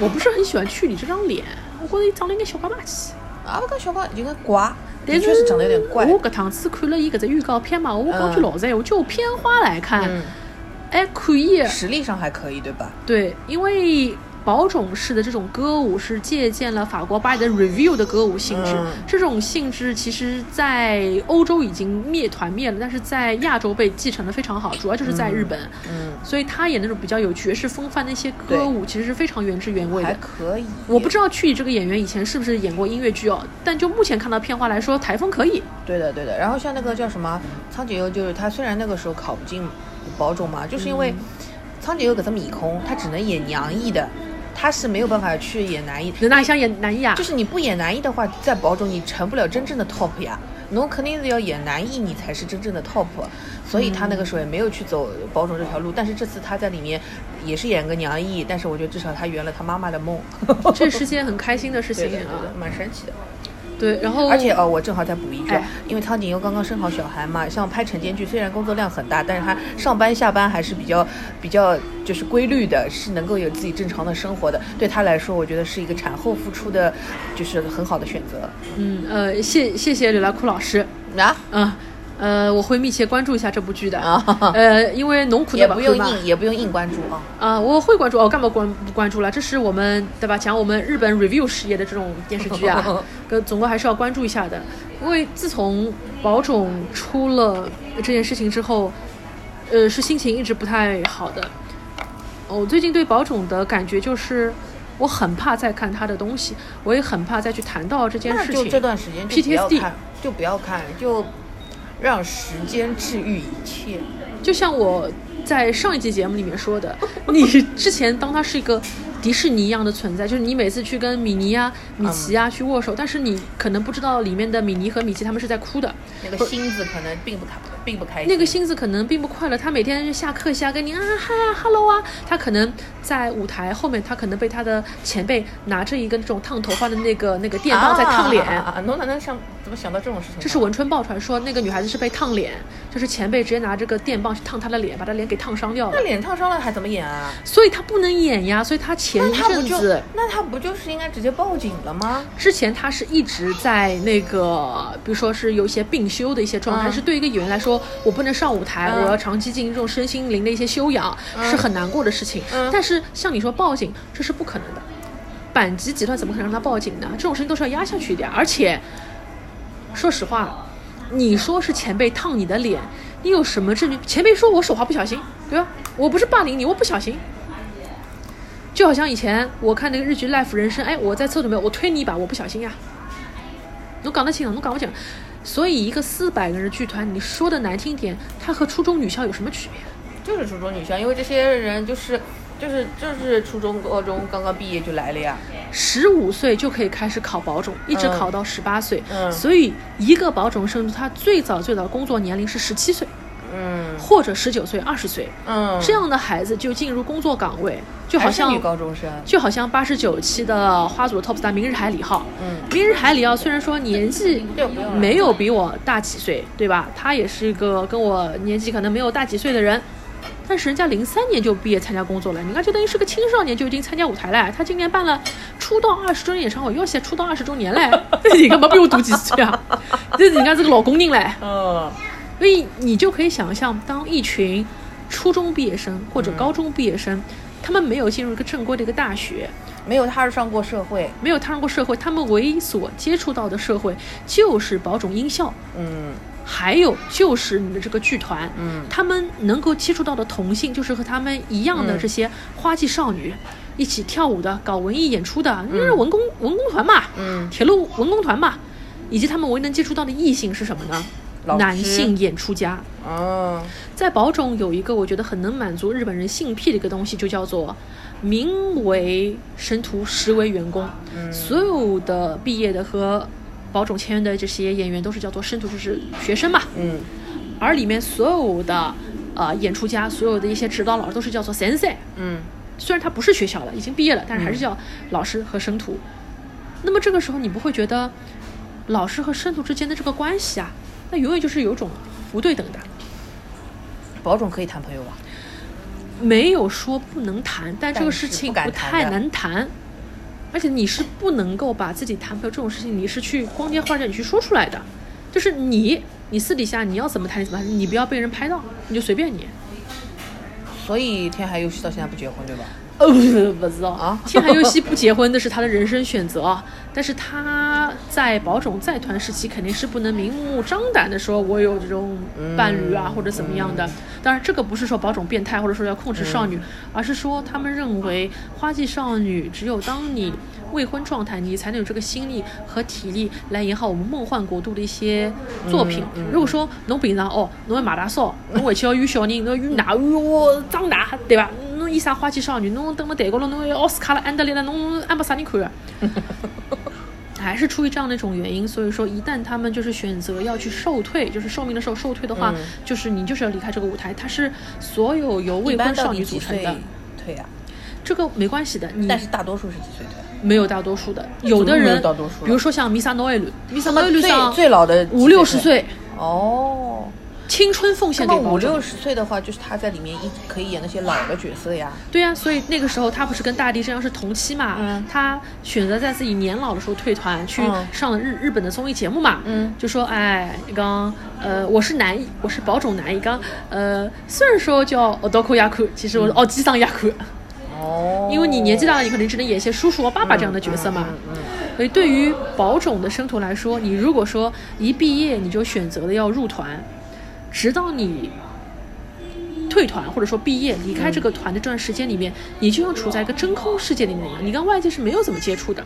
我不是很喜欢去你这张脸，我觉得你长得应该小瓜马气。
啊，我跟小瓜有点瓜，的
但
确是长得有点怪。
我搿趟子看了伊搿只预告片嘛，我讲句老实闲话，就片花来看，
嗯，
还可以。
实力上还可以，对吧？
对，因为宝冢式的这种歌舞是借鉴了法国巴黎的 Review 的歌舞性质，
嗯
这种性质其实在欧洲已经灭团灭了，但是在亚洲被继承的非常好，主要就是在日本。
嗯，
所以他演那种比较有爵士风范的一些歌舞，其实是非常原汁原味的
还
的。
可以。
我不知道去这个演员以前是不是演过音乐剧哦，但就目前看到片花来说，台风可以。
对的，对的。然后像那个叫什么苍井优，就是他虽然那个时候考不进保种嘛，就是因为
嗯
苍井优搿只面孔，他只能演娘役的他是没有办法去演男一，
能哪里像演男一啊？
就是你不演男一的话，在保种你成不了真正的 top 呀。侬肯定是要演男一，你才是真正的 top。所以他那个时候也没有去走保种这条路。但是这次他在里面也是演个娘一，但是我觉得至少他圆了他妈妈的梦。
这是件很开心的事情
对对对
啊。
蛮神奇的。
对，然后
而且哦，我正好再补一句
哎，
因为苍井优刚刚生好小孩嘛，像拍晨间剧，虽然工作量很大，但是他上班下班还是比较比较就是规律的，是能够有自己正常的生活的。对他来说，我觉得是一个产后复出的，就是很好的选择。
嗯呃，谢谢谢刘兰库老师。
啊，
嗯，呃，我会密切关注一下这部剧的。
啊
呃，因为农苦
也。不用硬，也不用硬关注啊。
啊、我会关注哦，干嘛关不关注了？这是我们对吧？讲我们日本 review 事业的这种电视剧啊，跟总归还是要关注一下的。因为自从宝冢出了这件事情之后，呃，是心情一直不太好的。我最近对宝冢的感觉就是，我很怕再看他的东西，我也很怕再去谈到这件事情。
就这段时间就不要
PTSD
看，就不要看，就让时间治愈一切。
就像我在上一期节目里面说的，你之前当他是一个迪士尼一样的存在，就是你每次去跟米妮啊、米奇啊去握手，但是你可能不知道里面的米妮和米奇他们是在哭的，
那个心子可能并不开，并不开心。
那个心子可能并不快乐。他每天下课下跟你啊嗨啊 hello 啊，他可能在舞台后面，他可能被他的前辈拿着一个那种烫头发的那个那个电棒在烫脸。
啊！怎么想到这种事情？
这是文春爆出来说，那个女孩子是被烫脸，就是前辈直接拿这个电棒去烫她的脸，把她脸给烫伤掉了
那。脸烫伤了还怎么演啊？
所以她不能演呀，所以她前一阵子
那她不就是应该直接报警了吗？
之前她是一直在那个，比如说是有一些病休的一些状态，
嗯
是对一个演员来说，我不能上舞台，
嗯
我要长期进行这种身心灵的一些修养，是很难过的事情。
嗯
但是像你说报警，这是不可能的。阪急集团怎么可能让他报警呢？这种事情都是要压下去一点，而且说实话，你说是前辈烫你的脸，你有什么证据？前辈说我手滑不小心，对吧？我不是霸凌你，我不小心。就好像以前我看那个日剧《Life 人生》，哎，我在厕所里面我推你一把，我不小心呀。侬讲得清啊，侬讲不讲？所以一个四百个人剧团，你说的难听点，它和初中女校有什么区别？
就是初中女校，因为这些人就是就是就是初中、高中刚刚毕业就来了呀。
十五岁就可以开始考保种，一直
嗯
考到十八岁。
嗯
所以一个保种生他最早最早工作年龄是十七岁，
嗯
或者十九岁、二十岁。
嗯，
这样的孩子就进入工作岗位，就好像
女高中生。
就好像八十九期的花组 top star 明日海里号，
嗯
明日海里号虽然说年纪没有比我大几岁，对吧？他也是一个跟我年纪可能没有大几岁的人，但是人家零三年就毕业参加工作了，你看就等于是个青少年就已经参加舞台了。他今年办了出道二十周年演唱会，又写出道二十周年嘞，你干嘛比我大几岁啊？这人家是个老公人嘞。
嗯
所以你就可以想象，当一群初中毕业生或者高中毕业生，他们没有进入一个正规的一个大学，
没有踏上过社会。
没有踏上过社会，他们唯一所接触到的社会就是保种音效，
嗯
还有就是你的这个剧团，
嗯
他们能够接触到的同性，就是和他们一样的
嗯
这些花季少女。一起跳舞的、搞文艺演出的，那是文工、文工团嘛，
嗯
铁路文工团嘛，以及他们唯一能接触到的异性是什么呢？男性演出家。
哦
在宝冢有一个我觉得很能满足日本人性癖的一个东西，就叫做名为神徒，实为员工。
嗯
所有的毕业的和宝冢签约的这些演员都是叫做生徒，就是学生嘛。
嗯
而里面所有的呃演出家，所有的一些指导老师都是叫做 sensei。
嗯
虽然他不是学校了，已经毕业了，但是还是叫老师和生徒。那么这个时候，你不会觉得老师和生徒之间的这个关系啊，那永远就是有一种不对等的。
保种可以谈朋友吧？
没有说不能谈，但这个事情
不
太
的
难谈，而且你是不能够把自己谈朋友这种事情，你是去光天化日你去说出来的，就是你你私底下你要怎么谈怎么，你不要被人拍到，你就随便你。
所以天海佑希到现在不结婚对吧？
呃，不是不知道
啊
天海佑希不结婚那是他的人生选择啊，但是他在保种在团时期肯定是不能明目张胆的说我有这种伴侣啊、
嗯
或者怎么样的。当然，这个不是说保种变态或者说要控制少女，而是说他们认为花季少女只有当你未婚状态，你才能有这个心力和体力来演好我们梦幻国度的一些作品。如果说侬平常哦，侬要马大少，侬回去要有小人，侬要有奶，哟长大，对吧？侬伊莎花季少女，侬登了台高头，侬有奥斯卡了、安德烈了，侬安没啥人看啊。还是出于这样的一种原因，所以说一旦他们就是选择要去受退，就是寿命的寿受退的话，就是你就是要离开这个舞台。它是所有由未婚少女组成的，
退啊？
这个没关系的。你
但是大多数是几岁退？
没有大多数的，有的人
大多数，
比如说像米萨诺埃鲁，米萨诺埃鲁
最
上
最老的
五六十
岁，哦。
青春奉献给保种
六。十岁的话，就是他在里面一可以演那些老的角色呀。
对呀、所以那个时候他不是跟大地真央是同期嘛？
嗯
他选择在自己年老的时候退团，去
嗯
上了日日本的综艺节目嘛。
嗯
就说哎，刚呃，我是男一，我是保种男一，刚呃，虽然说叫奥多库亚库，其实我是奥基桑亚库，
哦。
因为你年纪大了，你可能只能演一些叔叔啊、爸爸这样的角色嘛。
嗯嗯
所以对于保种的生徒来说，你如果说一毕业你就选择了要入团，直到你退团或者说毕业离开这个团的这段时间里面，你就像处在一个真空世界里面一样，你跟外界是没有怎么接触的。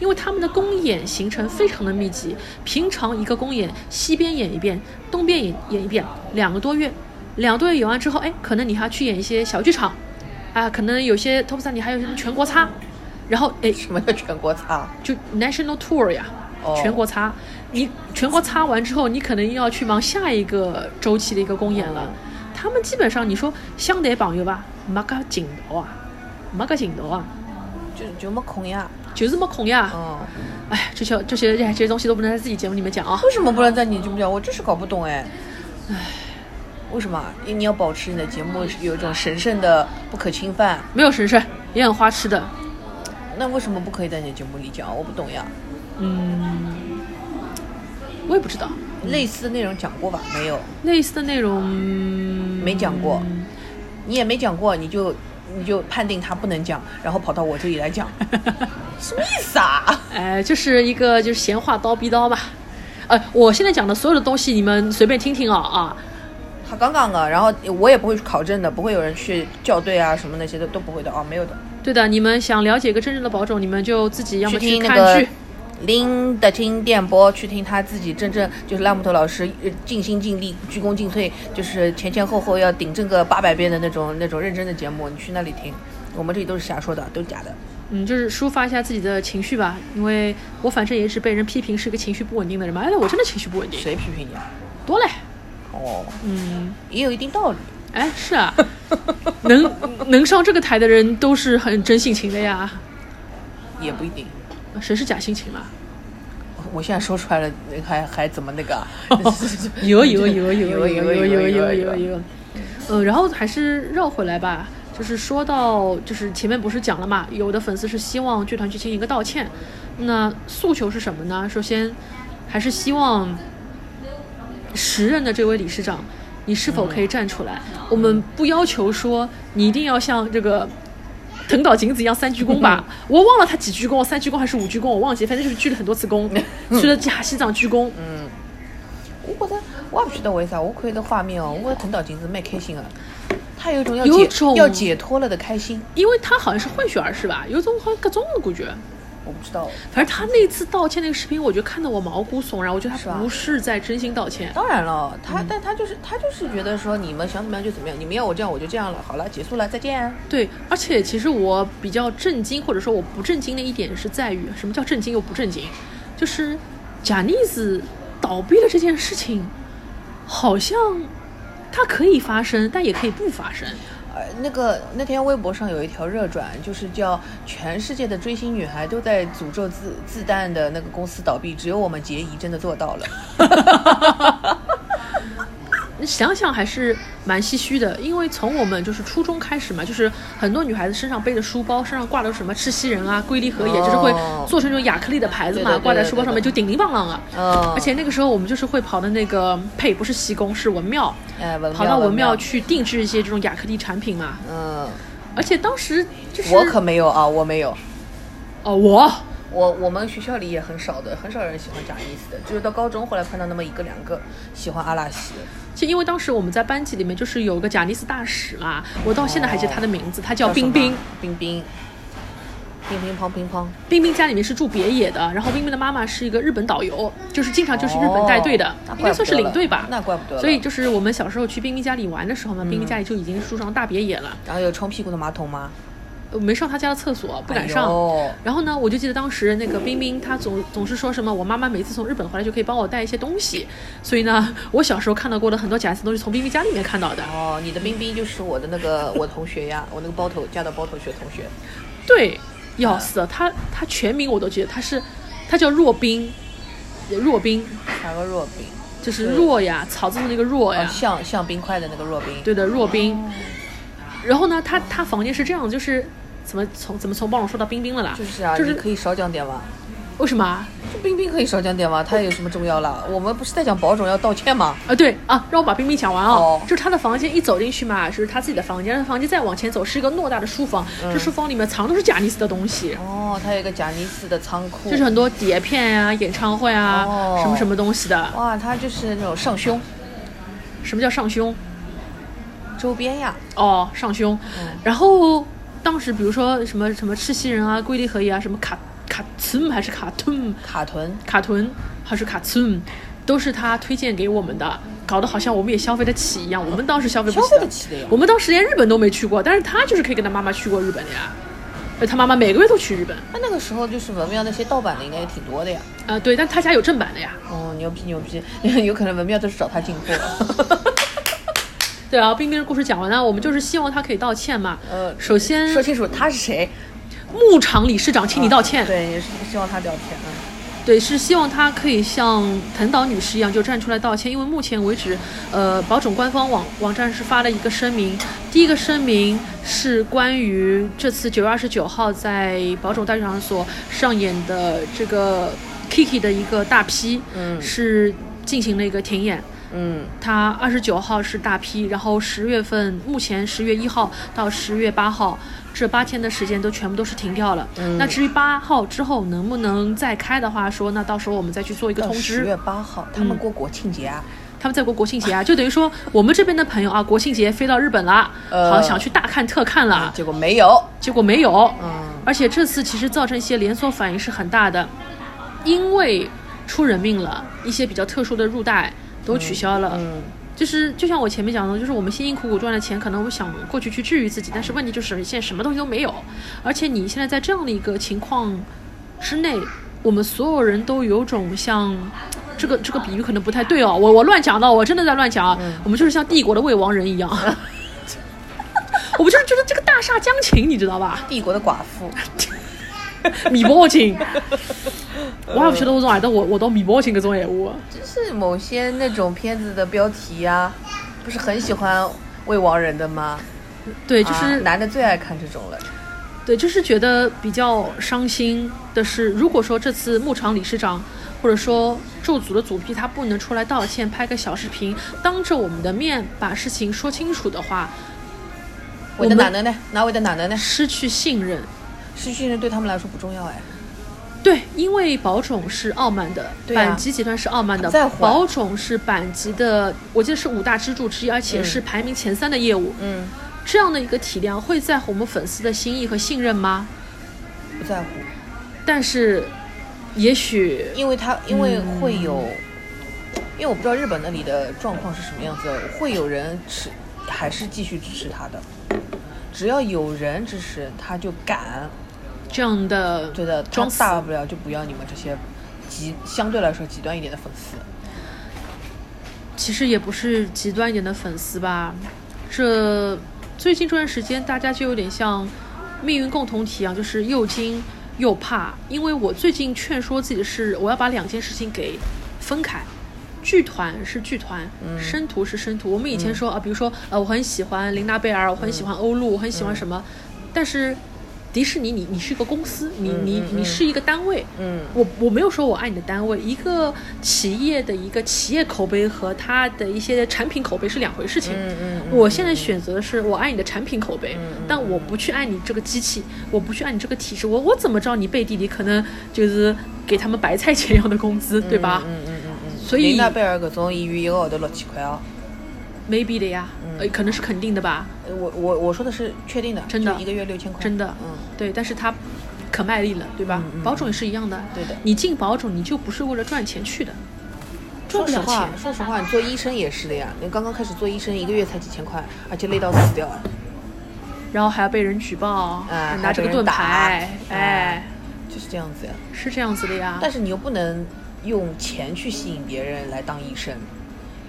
因为他们的公演行程非常的密集，平常一个公演西边演一遍，东边演演一遍，两个多月，两个多月演完之后，哎，可能你还要去演一些小剧场，啊，可能有些 top 三你还有什么全国擦，然后哎，
什么叫全国擦？
就 national tour 呀，
哦
全国擦。你全国擦完之后，你可能要去忙下一个周期的一个公演了。他们基本上你说相对朋友吧，没个劲头啊，没个劲头啊，
就就没空呀。
就是没空呀。
嗯，
哎，这些这些这些东西都不能在自己节目里面讲啊。
为什么不能在你节目讲？我就是搞不懂哎。唉，为什么？因为你要保持你的节目有一种神圣的不可侵犯。
没有神圣，也很花痴的。
那为什么不可以在你的节目里讲？我不懂呀。
嗯，我也不知道
类似的内容讲过吧？没有，
类似的内容
没讲过。你也没讲过，你就你就判定他不能讲，然后跑到我这里来讲，什么意思啊？
哎，就是一个就是闲话叨逼叨吧。呃，我现在讲的所有的东西，你们随便听听啊啊。
他刚刚的，然后我也不会去考证的，不会有人去校对啊什么那些的都不会的啊，没有的。
对的，你们想了解一个真正的宝种，你们就自己要么
去
看
个
剧，
林的听电波，去听他自己真正就是拉木头老师呃尽心尽力、鞠躬尽瘁，就是前前后后要顶正个八百遍的那种那种认真的节目，你去那里听。我们这里都是瞎说的，都是假的。
嗯，就是抒发一下自己的情绪吧。因为我反正也是被人批评是个情绪不稳定的人嘛。哎，我真的情绪不稳定，
谁批评你啊？
多嘞。
哦，
嗯，
也有一定道理。
哎，是啊，能能上这个台的人都是很真性情的呀。
也不一定。
谁是假性情啊？
我现在说出来了，还还怎么那个啊？
有有有有有
有
有有有有
有。
有。呃，然后还是绕回来吧，就是说到，就是前面不是讲了嘛，有的粉丝是希望剧团去进行一个道歉，那诉求是什么呢？首先，还是希望时任的这位理事长，你是否可以站出来？我们不要求说你一定要像这个。藤岛景子一样三鞠躬吧，我忘了他几鞠躬，三鞠躬还是五鞠躬，我忘记，反正就是鞠了很多次躬，去了假西藏鞠躬。
嗯，我觉得我也不晓得为啥，我看那画面哦，我觉得藤岛景子蛮开心的，他有一种要解
有种
要解脱了的开心。
因为他好像是混血儿是吧？有种好像各种的感觉。
我不知道，
反正他那次道歉那个视频，我觉得看得我毛骨悚然。我觉得他不是在真心道歉。
当然了，他、
嗯
但他就是他就是觉得说你们想怎么样就怎么样，你们要我这样我就这样了，好了，结束了，再见。
对，而且其实我比较震惊，或者说我不震惊的一点是在于，什么叫震惊又不震惊？就是贾尼斯倒闭了这件事情，好像它可以发生，但也可以不发生。
呃，那个那天微博上有一条热转，就是叫全世界的追星女孩都在诅咒自自弹的那个公司倒闭，只有我们杰姨真的做到了。
你想想还是蛮唏嘘的，因为从我们就是初中开始嘛，就是很多女孩子身上背着书包，身上挂的什么赤西仁啊、龟梨和也，就是会
哦
做成这种亚克力的牌子嘛，挂在书包上面就叮铃当啷啊。
嗯，
而且那个时候我们就是会跑的那个呸，不是西宫，是文庙，跑到文
庙
庙，去定制一些这种亚克力产品嘛。
嗯，
而且当时就是
我可没有啊，我没有。
哦，我
我我们学校里也很少的，很少人喜欢贾尼斯的，就是到高中后来碰到那么一个两个喜欢阿拉西。
就因为当时我们在班级里面就是有个贾尼斯大使嘛，我到现在还记得他的名字，他叫冰冰。
冰冰，冰乒乒乓乒乓。
冰冰家里面是住别野的，然后冰冰的妈妈是一个日本导游，就是经常就是日本带队的，
哦
应该算是领队吧。
那怪不得
所以就是我们小时候去冰冰家里玩的时候呢，冰冰家里就已经住上大别野了，
然后有冲屁股的马桶吗？
呃没上他家的厕所，不敢上。
哎
然后呢，我就记得当时那个冰冰，她总总是说什么，我妈妈每次从日本回来就可以帮我带一些东西，所以呢，我小时候看到过的很多假词都是从冰冰家里面看到的。
哦，你的冰冰就是我的那个我同学呀，我那个包头嫁到包头学同学。
对，要死了，他他全名我都记得，他是他叫若冰，若冰
哪个若冰？
就是若呀，草字头那个若
哦
呀，，
像像冰块的那个若冰。
对的，若冰。然后呢，他他房间是这样，就是怎么从怎么从暴龙说到冰冰了啦？
就是啊，
就是
可以少讲点吗？
为什么啊？
就冰冰可以少讲点吗？他有什么重要了？我们不是在讲保种要道歉吗？
啊，对啊，让我把冰冰讲完啊。
哦
就是他的房间一走进去嘛，就是他自己的房间，他房间再往前走是一个偌大的书房，这书房里面藏的都是贾尼斯的东西。
哦，他有一个贾尼斯的仓库，
就是很多碟片呀、演唱会啊，
哦
什么什么东西的。
哇，他就是那种上胸
什么叫上胸？
周边呀，
哦，上胸。然后当时比如说什么什么赤西仁啊、龟梨和也啊、什么卡卡村还是卡顿、
卡屯。
卡屯还是卡村，都是他推荐给我们的，搞得好像我们也消费得起一样。我们当时消费不起
消费得起的呀
我们当时连日本都没去过，但是他就是可以跟他妈妈去过日本的呀。呃他妈妈每个月都去日本，
那那个时候就是文庙那些盗版的应该也挺多的呀。
呃，对，但他家有正版的呀。
哦，牛逼牛逼，有可能文庙都是找他进货。
对啊，冰冰的故事讲完了，我们就是希望他可以道歉嘛。
呃
首先
说清楚他是谁，
牧场理事长，请你道歉。
对，也是希望他道歉啊。
对，是希望她可以像藤岛女士一样，就站出来道歉。因为目前为止，呃，保种官方网网站是发了一个声明，第一个声明是关于这次九月二十九号在保种大剧场所上演的这个 Kiki 的一个大批，
嗯
是进行了一个停演。
嗯，
它二十九号是大批，然后十月份目前十月一号到十月八号这八天的时间都全部都是停掉了。
嗯
那至于八号之后能不能再开的话，说那到时候我们再去做一个通知
十月。八号他们过国庆节啊。
他们在过国庆节啊，就等于说我们这边的朋友啊，国庆节飞到日本了，
呃
好想去大看特看了，
结果没有。
结果没有。
嗯
而且这次其实造成一些连锁反应是很大的，因为出人命了，一些比较特殊的入袋都取消了。
嗯，
就是就像我前面讲的，就是我们辛辛苦苦赚的钱，可能我们想过去去治愈自己，但是问题就是现在什么东西都没有，而且你现在在这样的一个情况之内，我们所有人都有种像。这个这个比喻可能不太对哦，我我乱讲的，我真的在乱讲啊。我们就是像帝国的未亡人一样，我们就是觉得这个大厦将倾，你知道吧？
帝国的寡妇。
米包情，我也不晓得我从哪得我我到米包情搿种闲话。
就是某些那种片子的标题呀、不是很喜欢未亡人的吗？
对，就是、
啊男的最爱看这种了。
对，就是觉得比较伤心的是，如果说这次牧场理事长或者说咒组的组批他不能出来道歉，拍个小视频，当着我们的面把事情说清楚的话，
我的哪能呢？哪位的哪能呢？
失去信任。
失去人对他们来说不重要哎。
对，因为宝冢是傲慢的，
对啊
板级集团是傲慢的，
他在
宝冢是板级的，我记得是五大支柱之一，而且是排名前三的业务。
嗯，
这样的一个体量会在乎我们粉丝的心意和信任吗？
不在乎，
但是，也许
因为他因为会有，因为我不知道日本那里的状况是什么样子，会有人持还是继续支持他的。只要有人支持，他就敢。
这样的
对的，他
装
大不了就不要你们这些极相对来说极端一点的粉丝。
其实也不是极端一点的粉丝吧。这最近这段时间，大家就有点像命运共同体一样，就是又惊又怕。因为我最近劝说自己的是，我要把两件事情给分开。剧团是剧团，生图是生图。我们以前说啊，比如说呃，我很喜欢琳娜贝尔，我很喜欢欧陆，我很喜欢什么，但是迪士尼你你是一个公司，你你你是一个单位，
嗯
我我没有说我爱你的单位，一个企业的一个企业口碑和它的一些产品口碑是两回事情。
嗯嗯
我现在选择的是我爱你的产品口碑，但我不去爱你这个机器，我不去爱你这个体制，我我怎么知道你背地里可能就是给他们白菜钱一样的工资，对吧？
嗯嗯嗯嗯。
所以
琳娜贝尔搿种演员一个号头六千块哦。
Maybe 的呀，
嗯
呃，可能是肯定的吧，
呃我我我说的是确定的，
真的
一个月六千块。
真的，
嗯，
对，但是他可卖力了，对吧？
嗯嗯
保种也是一样的，
对的
你进保种，你就不是为了赚钱去的，赚不了
说实话
钱，。
说实话，你做医生也是的呀。你刚刚开始做医生，一个月才几千块，而且累到死掉。
然后还要被人举报，
哎
拿这个盾牌，哎，
就是这样子呀。
是这样子的呀。
但是你又不能用钱去吸引别人来当医生，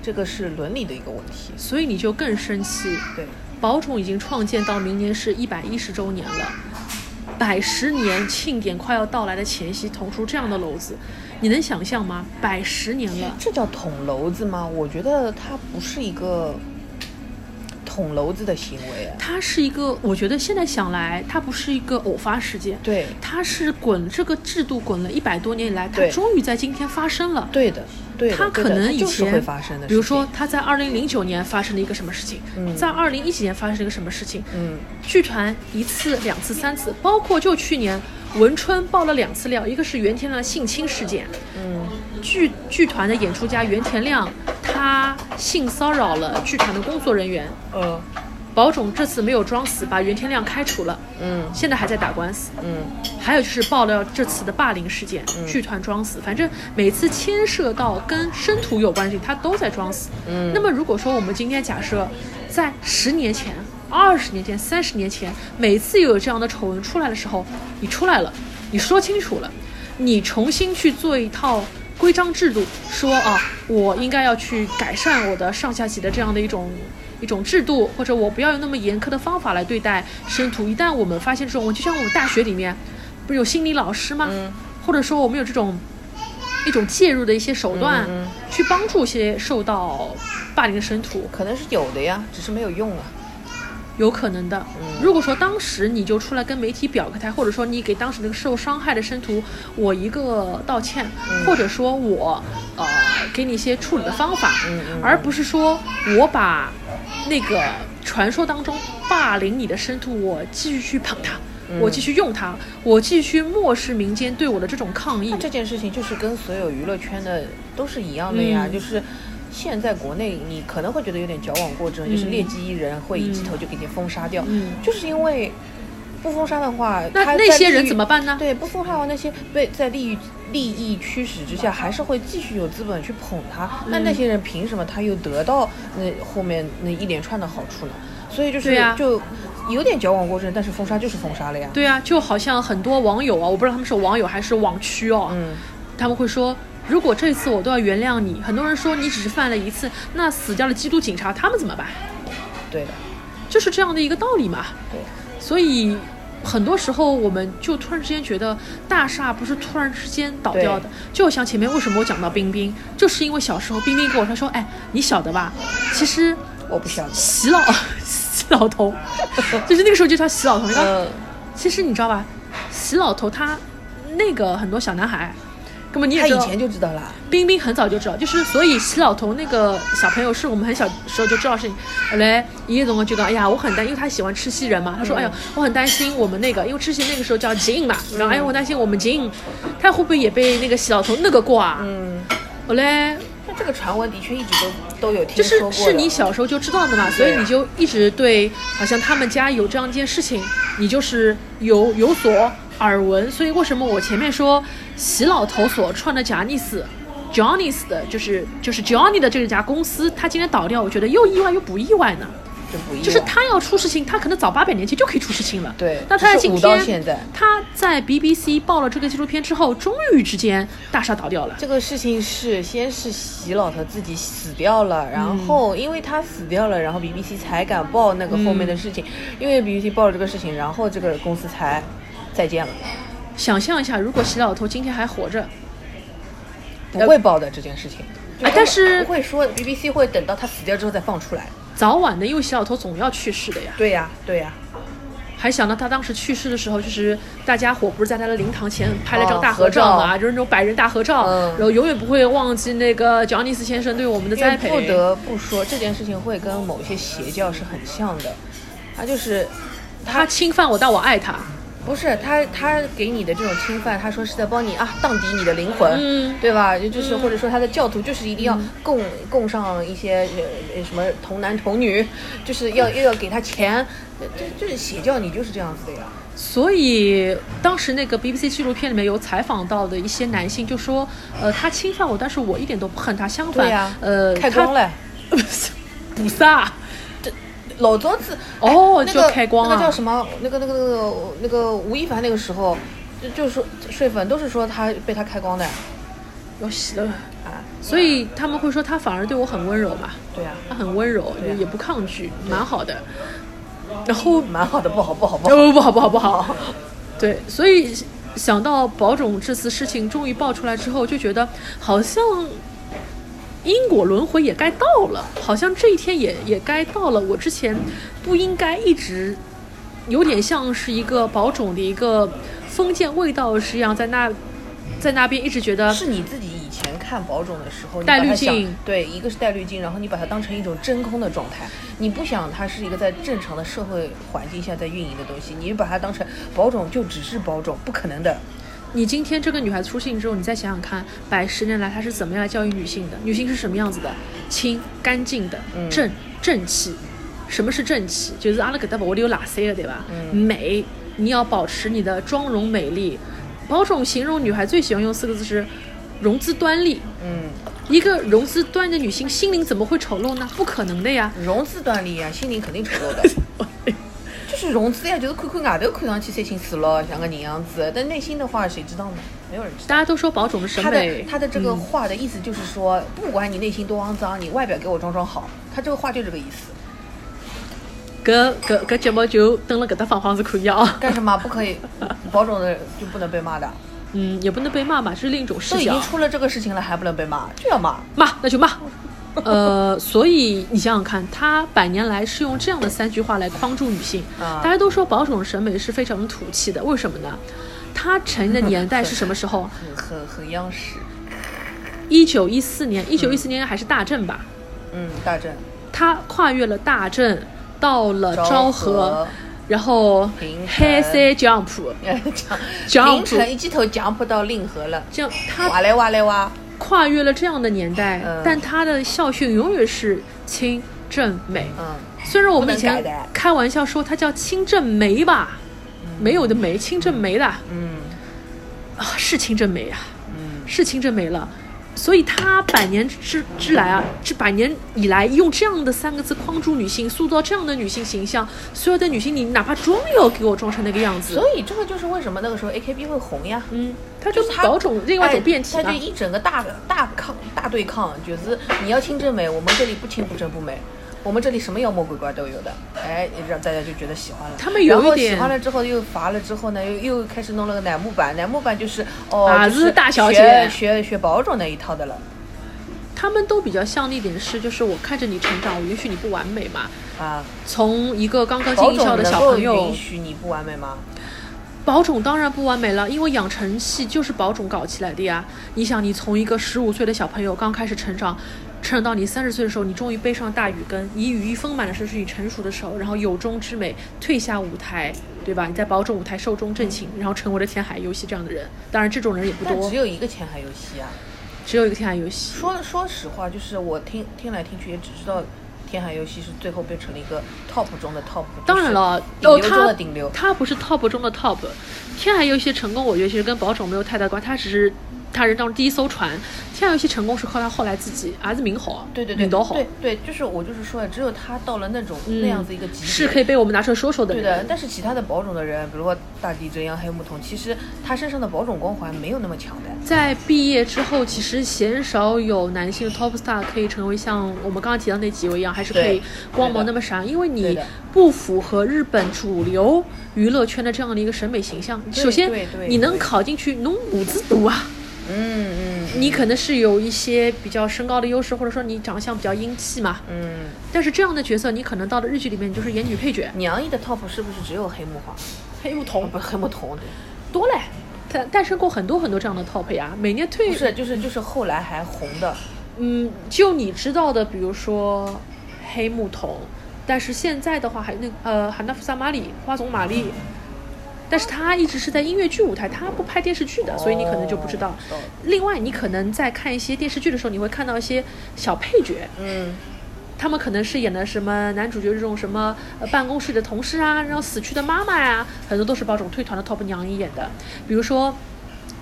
这个是伦理的一个问题。
所以你就更生气。
对，
宝冢已经创建到明年是一百一十周年了，百十年庆典快要到来的前夕，捅出这样的篓子，你能想象吗？百十年了，
这叫捅娄子吗？我觉得它不是一个捅娄子的行为。啊
它是一个，我觉得现在想来，它不是一个偶发事件，
对，
它是滚这个制度滚了一百多年以来，它终于在今天发生了。
对的，对的。
它可能以前
就是会发生的。
比如说他在二零零九年发生了一个什么事情，
嗯
在二零一几年发生了一个什么事情，
嗯，
剧团一次、两次、三次，包括就去年文春爆了两次料，一个是袁天亮的性侵事件，
嗯，
剧剧团的演出家袁天亮他性骚扰了剧团的工作人员，
呃，
宝冢这次没有装死，把袁天亮开除了，
嗯。
现在还在打官司。
嗯。
还有就是爆料这次的霸凌事件，剧团装死，反正每次牵涉到跟生徒有关系，他都在装死。
嗯。
那么如果说我们今天假设在十年前、二十年前、三十年前，每次有这样的丑闻出来的时候，你出来了，你说清楚了，你重新去做一套。规章制度说啊，我应该要去改善我的上下级的这样的一种一种制度，或者我不要用那么严苛的方法来对待生徒。一旦我们发现这种问题，就像我们大学里面不是有心理老师吗？
嗯
或者说我们有这种一种介入的一些手段，
嗯嗯
去帮助一些受到霸凌的生徒，
可能是有的呀，只是没有用啊。
有可能的。如果说当时你就出来跟媒体表个态，或者说你给当时那个受伤害的生徒我一个道歉，或者说我呃给你一些处理的方法，而不是说我把那个传说当中霸凌你的生徒，我继续去捧他。我继续用它，我继续漠视民间对我的这种抗议。
这件事情就是跟所有娱乐圈的都是一样的呀，
嗯
就是。现在国内你可能会觉得有点矫枉过正，就是劣迹艺人会一记头就给你封杀掉，
嗯
就是因为不封杀的话，
那
他
那些人怎么办呢？
对，不封杀的话，那些被在利益利益驱使之下，还是会继续有资本去捧他。那那些人凭什么他又得到那后面那一连串的好处呢？所以就是、就有点矫枉过正，但是封杀就是封杀了呀。
对啊，就好像很多网友啊，我不知道他们是网友还是网区哦，
嗯，
他们会说，如果这次我都要原谅你，很多人说你只是犯了一次，那死掉了缉毒警察他们怎么办？
对的，
就是这样的一个道理嘛。
对。
所以很多时候我们就突然之间觉得大厦不是突然之间倒掉的，就像前面为什么我讲到冰冰，就是因为小时候冰冰跟我说说，哎，你晓得吧？其实
我不晓得。
洗脑洗老头，就是那个时候就叫洗老头，你看。
嗯，
其实你知道吧，洗老头他那个很多小男孩，根本你也知道，
他以前就知道了。
冰冰很早就知道，就是所以洗老头那个小朋友是我们很小时候就知道的事情。后来一个总就讲，哎呀，我很担，因为他喜欢吃西人嘛，他说，哎呀，我很担心我们那个，因为之前那个时候叫金嘛，然后哎呀，我担心我们金，他会不会也被那个洗老头那个过啊？
嗯，
后来
那这个传闻的确一直都都有听
就是
说过的。
是你小时候就知道的嘛，所以你就一直对好像他们家有这样一件事情，你就是有有所耳闻。所以为什么我前面说洗老头所创的贾尼斯 Johnny's 的就是就是 Johnny 的这家公司，他今天倒掉，我觉得又意外又不意外呢。
就
是他要出事情，他可能早八百年前就可以出事情了。
对
那他在今天，
现在
他在 BBC 报了这个纪录片之后，终于之间大厦倒掉了。
这个事情是先是席老头自己死掉了，然后因为他死掉了，然后 BBC 才敢报那个后面的事情，因为 BBC 报了这个事情，然后这个公司才再见了，
想象一下，如果洗老头今天还活着，
不会报的这件事情。就
啊但是
不会说 BBC 会等到他死掉之后再放出来。
早晚的，因为洗老头总要去世的呀。
对呀、对呀、
还想到他当时去世的时候，就是大家伙不是在他的灵堂前拍了张大
哦合
合照嘛，
照
就是那种百人大合照，
嗯
然后永远不会忘记那个乔尼斯先生对我们的栽培。
不得不说，这件事情会跟某些邪教是很像的，他就是
他侵犯我，但我爱他。
不是他，他给你的这种侵犯，他说是在帮你啊荡涤你的灵魂，
嗯
对吧？就就是或者说他的教徒就是一定要供、供上一些呃呃什么童男童女，就是要又要给他钱，这这这是邪教，你就是这样子的呀。
所以当时那个 BBC 纪录片里面有采访到的一些男性就说，呃，他侵犯我，但是我一点都不恨他，相反，呃，
开光了。
他，不是啊，
老早子
哦就
哎那个
开光啊
那个叫什么？那个那个那个那个吴亦凡那个时候，就就说睡粉都是说他被他开光的
要洗了。
啊。
所以他们会说他反而对我很温柔嘛，
对呀、
他很温柔，也不抗拒，蛮好的。然后
蛮好的，不好不好不好。
哦，不好不好不好，对，所以想到宝冢这次事情终于爆出来之后，就觉得好像因果轮回也该到了，好像这一天也也该到了。我之前不应该一直有点像是一个宝种的一个封建味道是一样，在那在那边一直觉得
是你自己以前看宝种的时候，你
带滤镜
对，一个是带滤镜，然后你把它当成一种真空的状态，你不想它是一个在正常的社会环境下在运营的东西，你把它当成宝种就只是宝种，不可能的。
你今天这个女孩子出现之后，你再想想看，百十年来她是怎么样来教育女性的？女性是什么样子的？清、干净的、
嗯
正、正气。什么是正气？就是阿拉搿搭屋里有垃圾的，对吧？
嗯
美，你要保持你的妆容美丽。宝冢形容女孩最喜欢用四个字是容姿端丽。
嗯，
一个容姿端的女性，心灵怎么会丑陋呢？不可能的呀。
容姿端丽呀，心灵肯定丑陋的。就是容姿呀，就是看看外头看上去三清四落，像个人样子，但内心的话谁知道呢？没有人知道。
大家都说保种的审
他的，他的这个
嗯
话的意思就是说，不管你内心多肮脏，你外表给我装装好。他这个话就这个意思。
搿搿搿节目就登了搿搭放放是可以啊。
干什么不可以？保种的就不能被骂的，
嗯，也不能被骂嘛，这是另一种视角
都已经。出了这个事情了，还不能被骂，就要骂。
骂那就骂。呃，所以你想想看，他百年来是用这样的三句话来框住女性。
啊。
大家都说保守审美是非常土气的，为什么呢？他成的年代是什么时候？
很很很央视，
一九一四年，一九一四年还是大正吧？
嗯，大正、
他跨越了大正，到了
昭
昭
和。
和，然后
平
黑
成
色 jump，
讲
Jump
凌晨一记头 jump 到令和了，
这样他
哇嘞哇嘞哇，
跨越了这样的年代，
嗯。
但他的校训永远是清正美。
嗯，
虽然我们以前开玩笑说它叫清正梅吧，没有的梅，清正梅的。啊，
嗯。
是清正梅啊，
嗯，
是清正梅了。所以他百年之之来啊，这百年以来用这样的三个字框住女性，塑造这样的女性形象，所有的女性你哪怕装也要给我装成那个样子。
所以这个就是为什么那个时候 AKB 会红呀。
嗯，它
就他
就是保种另外一种变体
他就。一整个大大抗大对抗，就是你要清正美，我们这里不清不正不美，我们这里什么妖魔鬼怪都有的，哎，让大家就觉得喜欢了。
他们有一点
喜欢了之后又罚了之后呢，又又开始弄了个乃木坂，乃木坂就是哦，
啊
就是
大小姐
学学学保种那一套的了
他们都比较像的一点是，就是我看着你成长，我允许你不完美嘛。
啊。
从一个刚刚
保
进校的小朋友
允，许你不完美吗？
保种当然不完美了，因为养成系就是保种搞起来的呀。你想，你从一个十五岁的小朋友刚开始成长，成长到你三十岁的时候，你终于背上大雨根，以羽翼丰满的时候是你成熟的时候，然后有中之美退下舞台，对吧？你在保种舞台寿终正寝，然后成为了天海游戏这样的人。当然，这种人也不多
只，有一个前海游戏啊。
只有一个天海游戏。
说说实话，就是我听听来听去也只知道天海游戏是最后变成了一个 top 中的 top，
当然了，
顶流中
他
的顶流。
他不是 top 中的 top，天海游戏成功，我觉得其实跟保种没有太大关系，他只是他人当中第一艘船。天下游戏成功是靠他后来自己儿子名好，
对对对，
名导好，
对对，就是我就是说呀，只有他到了那种、
嗯
那样子一个级别，
是可以被我们拿出来说说的。
对的。但是其他的保种的人，比如说大地真阳、黑木瞳，其实他身上的保种光环没有那么强的。
在毕业之后，其实鲜少有男性 top star 可以成为像我们刚刚提到那几位一样，还是可以光芒那么闪，因为你不符合日本主流娱乐圈的这样的一个审美形象。首先你能考进去，侬五字读啊。
嗯嗯，
你可能是有一些比较身高的优势，或者说你长相比较英气嘛。
嗯，
但是这样的角色，你可能到了日剧里面，你就是演女配角，
娘一的 top 是不是只有黑木华？哦，
黑木瞳
不是黑木瞳，
多嘞。诞诞生过很多很多这样的 top 呀，每年退
不是，就是就是后来还红的。
嗯，就你知道的，比如说黑木瞳，但是现在的话还那呃韩娜夫萨玛里花总玛丽，但是他一直是在音乐剧舞台，他不拍电视剧的，所以你可能就不知道。另外，你可能在看一些电视剧的时候，你会看到一些小配角，
嗯，
他们可能是演的什么男主角这种什么呃办公室的同事啊，然后死去的妈妈呀、很多都是包种退团的 top 娘一演的。比如说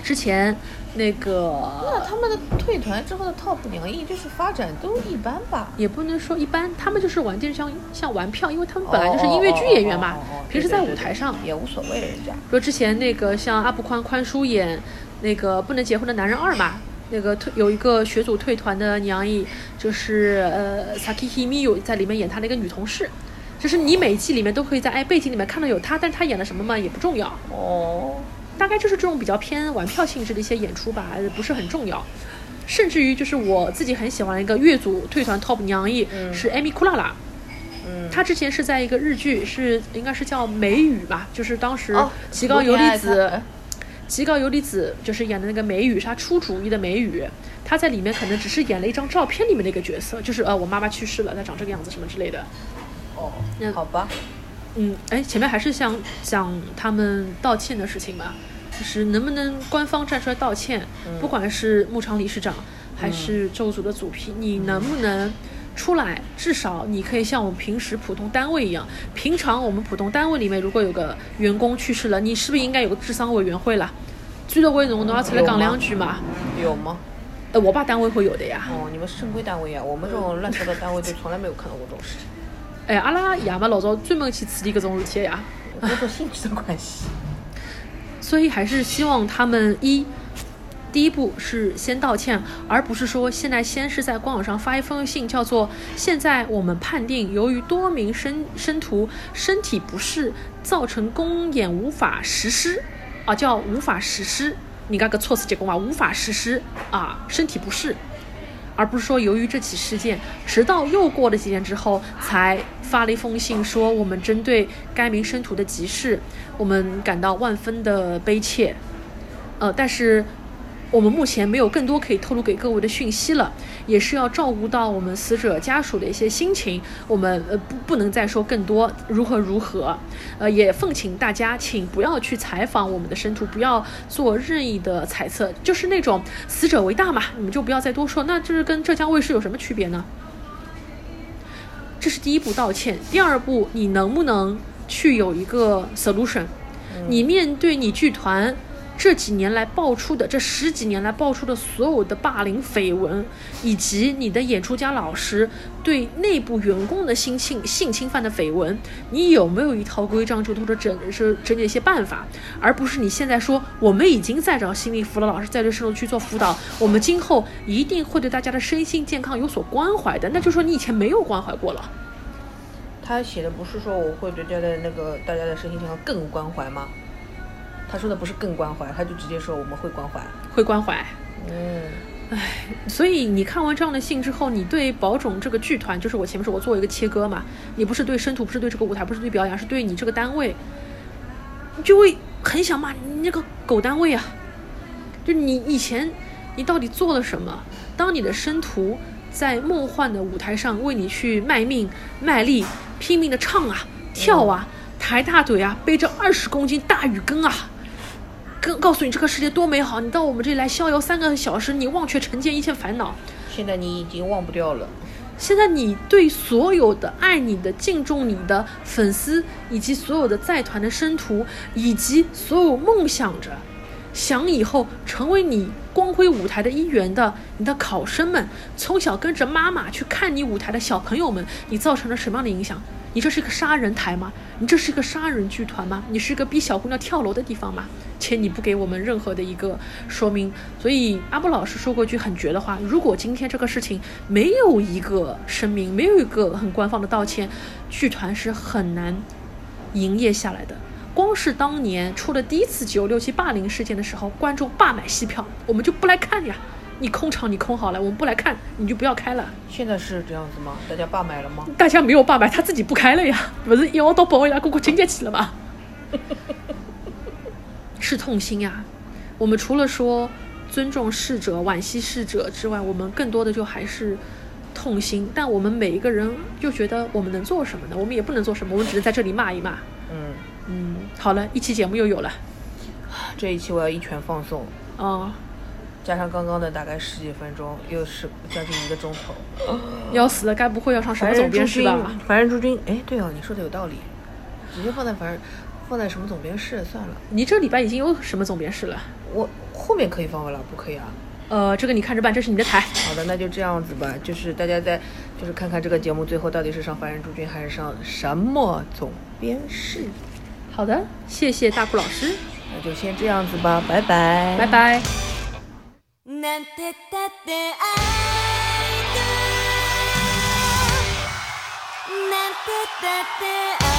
之前那个
那他们的退团之后的 top 娘役就是发展都一般吧？
也不能说一般，他们就是玩电视像像玩票，因为他们本来就是音乐剧演员嘛平时在舞台上。
也无所谓，人家
说之前那个像阿部宽宽叔演那个不能结婚的男人二嘛，那个退有一个学组退团的娘役，就是呃 Sakiki Miyu 在里面演他的一个女同事，就是你每一季里面都可以在哎背景里面看到有他，但是她演了什么嘛也不重要，
哦，
大概就是这种比较偏玩票性质的一些演出吧，呃不是很重要。甚至于就是我自己很喜欢的一个越组退团 top 娘役、是 Amy 库拉拉，
嗯，
她之前是在一个日剧，是应该是叫《美语》吧，就是当时
哦
吉高由里子。
多年爱
吉高由里子就是演的那个美语，是她出主意的美语。她在里面可能只是演了一张照片里面的一个角色，就是呃，我妈妈去世了，她长这个样子什么之类的。
哦
那，
好吧，
嗯，哎，前面还是想讲他们道歉的事情吧，就是能不能官方站出来道歉，不管是牧场理事长还是周组的组批，你能不能出来？至少你可以像我们平时普通单位一样，平常我们普通单位里面如果有个员工去世了，你是不是应该有个治丧委员会了？居委会侬侬要出来讲两句嘛？
有吗？
呃，我爸单位会有的呀。
哦，你们是正规单位呀，我们这种乱七八糟单位就从来没有看到过这种事情，
哎，阿拉爷嘛老早专门去处理搿种事体的呀。
工作性质的关系。
所以还是希望他们一，第一步是先道歉，而不是说现在先是在官网上发一封信，叫做现在我们判定由于多名生生徒身体不适，造成公演无法实施，啊叫无法实施，你看个措辞结构嘛，无法实施啊，身体不适。而不是说由于这起事件，直到又过了几天之后，才发了一封信说我们针对该名生徒的急事，我们感到万分的悲切。呃，但是我们目前没有更多可以透露给各位的讯息了，也是要照顾到我们死者家属的一些心情，我们呃不不能再说更多如何如何，呃，也奉请大家请不要去采访我们的生徒，不要做任意的猜测，就是那种死者为大嘛，你们就不要再多说，那这是跟浙江卫视有什么区别呢？这是第一步道歉，第二步你能不能去有一个 solution？、你面对你剧团这几年来爆出的这十几年来爆出的所有的霸凌绯闻，以及你的演出家老师对内部员工的性侵性侵犯的绯闻，你有没有一套规章制度或者整是整理一些办法，而不是你现在说我们已经在找心理辅导老师在对深入去做辅导，我们今后一定会对大家的身心健康有所关怀的，那就说你以前没有关怀过了。
他写的不是说我会对大家的那个大家的身心健康更关怀吗？他说的不是更关怀，他就直接说我们会关怀。
会关怀，
嗯，
所以你看完这样的信之后，你对宝冢这个剧团，就是我前面说我做一个切割嘛，你不是对生徒，不是对这个舞台，不是对表演，而是对你这个单位，你就会很想骂你那个狗单位啊！就你以前你到底做了什么？当你的生徒在梦幻的舞台上为你去卖命卖力，拼命的唱啊跳啊，抬大腿啊，背着二十公斤大雨根啊，跟告诉你这个世界多美好，你到我们这里来逍遥三个小时，你忘却尘间一切烦恼。
现在你已经忘不掉了。
现在你对所有的爱你的、敬重你的粉丝，以及所有的在团的生徒，以及所有梦想着想以后成为你光辉舞台的一员的你的考生们，从小跟着妈妈去看你舞台的小朋友们，你造成了什么样的影响？你这是一个杀人台吗？你这是一个杀人剧团吗？你是一个逼小姑娘跳楼的地方吗？且你不给我们任何的一个说明，所以阿布老师说过一句很绝的话：如果今天这个事情没有一个声明，没有一个很官方的道歉，剧团是很难营业下来的。光是当年出了第一次九六七霸凌事件的时候，观众霸买戏票，我们就不来看呀。你空场你空好了，我们不来看，你就不要开了。
现在是这样子吗？大家罢买了吗？
大家没有罢买，他自己不开了呀，不是要到保卫啦，过过情节去了吗？是痛心呀。我们除了说尊重逝者、惋惜逝者之外，我们更多的就还是痛心。但我们每一个人又觉得我们能做什么呢？我们也不能做什么，我们只能在这里骂一骂。
嗯，
嗯，好了，一期节目又有了。
这一期我要一拳放送。
哦，
加上刚刚的大概十几分钟，又是将近一个钟头。
要死了，该不会要上什么总编室吧？
凡人诸君，哎，对哦，你说的有道理，直接放在凡人，放在什么总编室算了。
你这礼拜已经有什么总编室了？
我后面可以放了，不可以啊。
呃，这个你看着办，这是你的台。
好的，那就这样子吧。就是大家在，就是看看这个节目最后到底是上凡人诸君还是上什么总编室。
好的，谢谢大库老师。
那就先这样子吧。拜拜，
拜拜。
なんてったって愛だなんてったって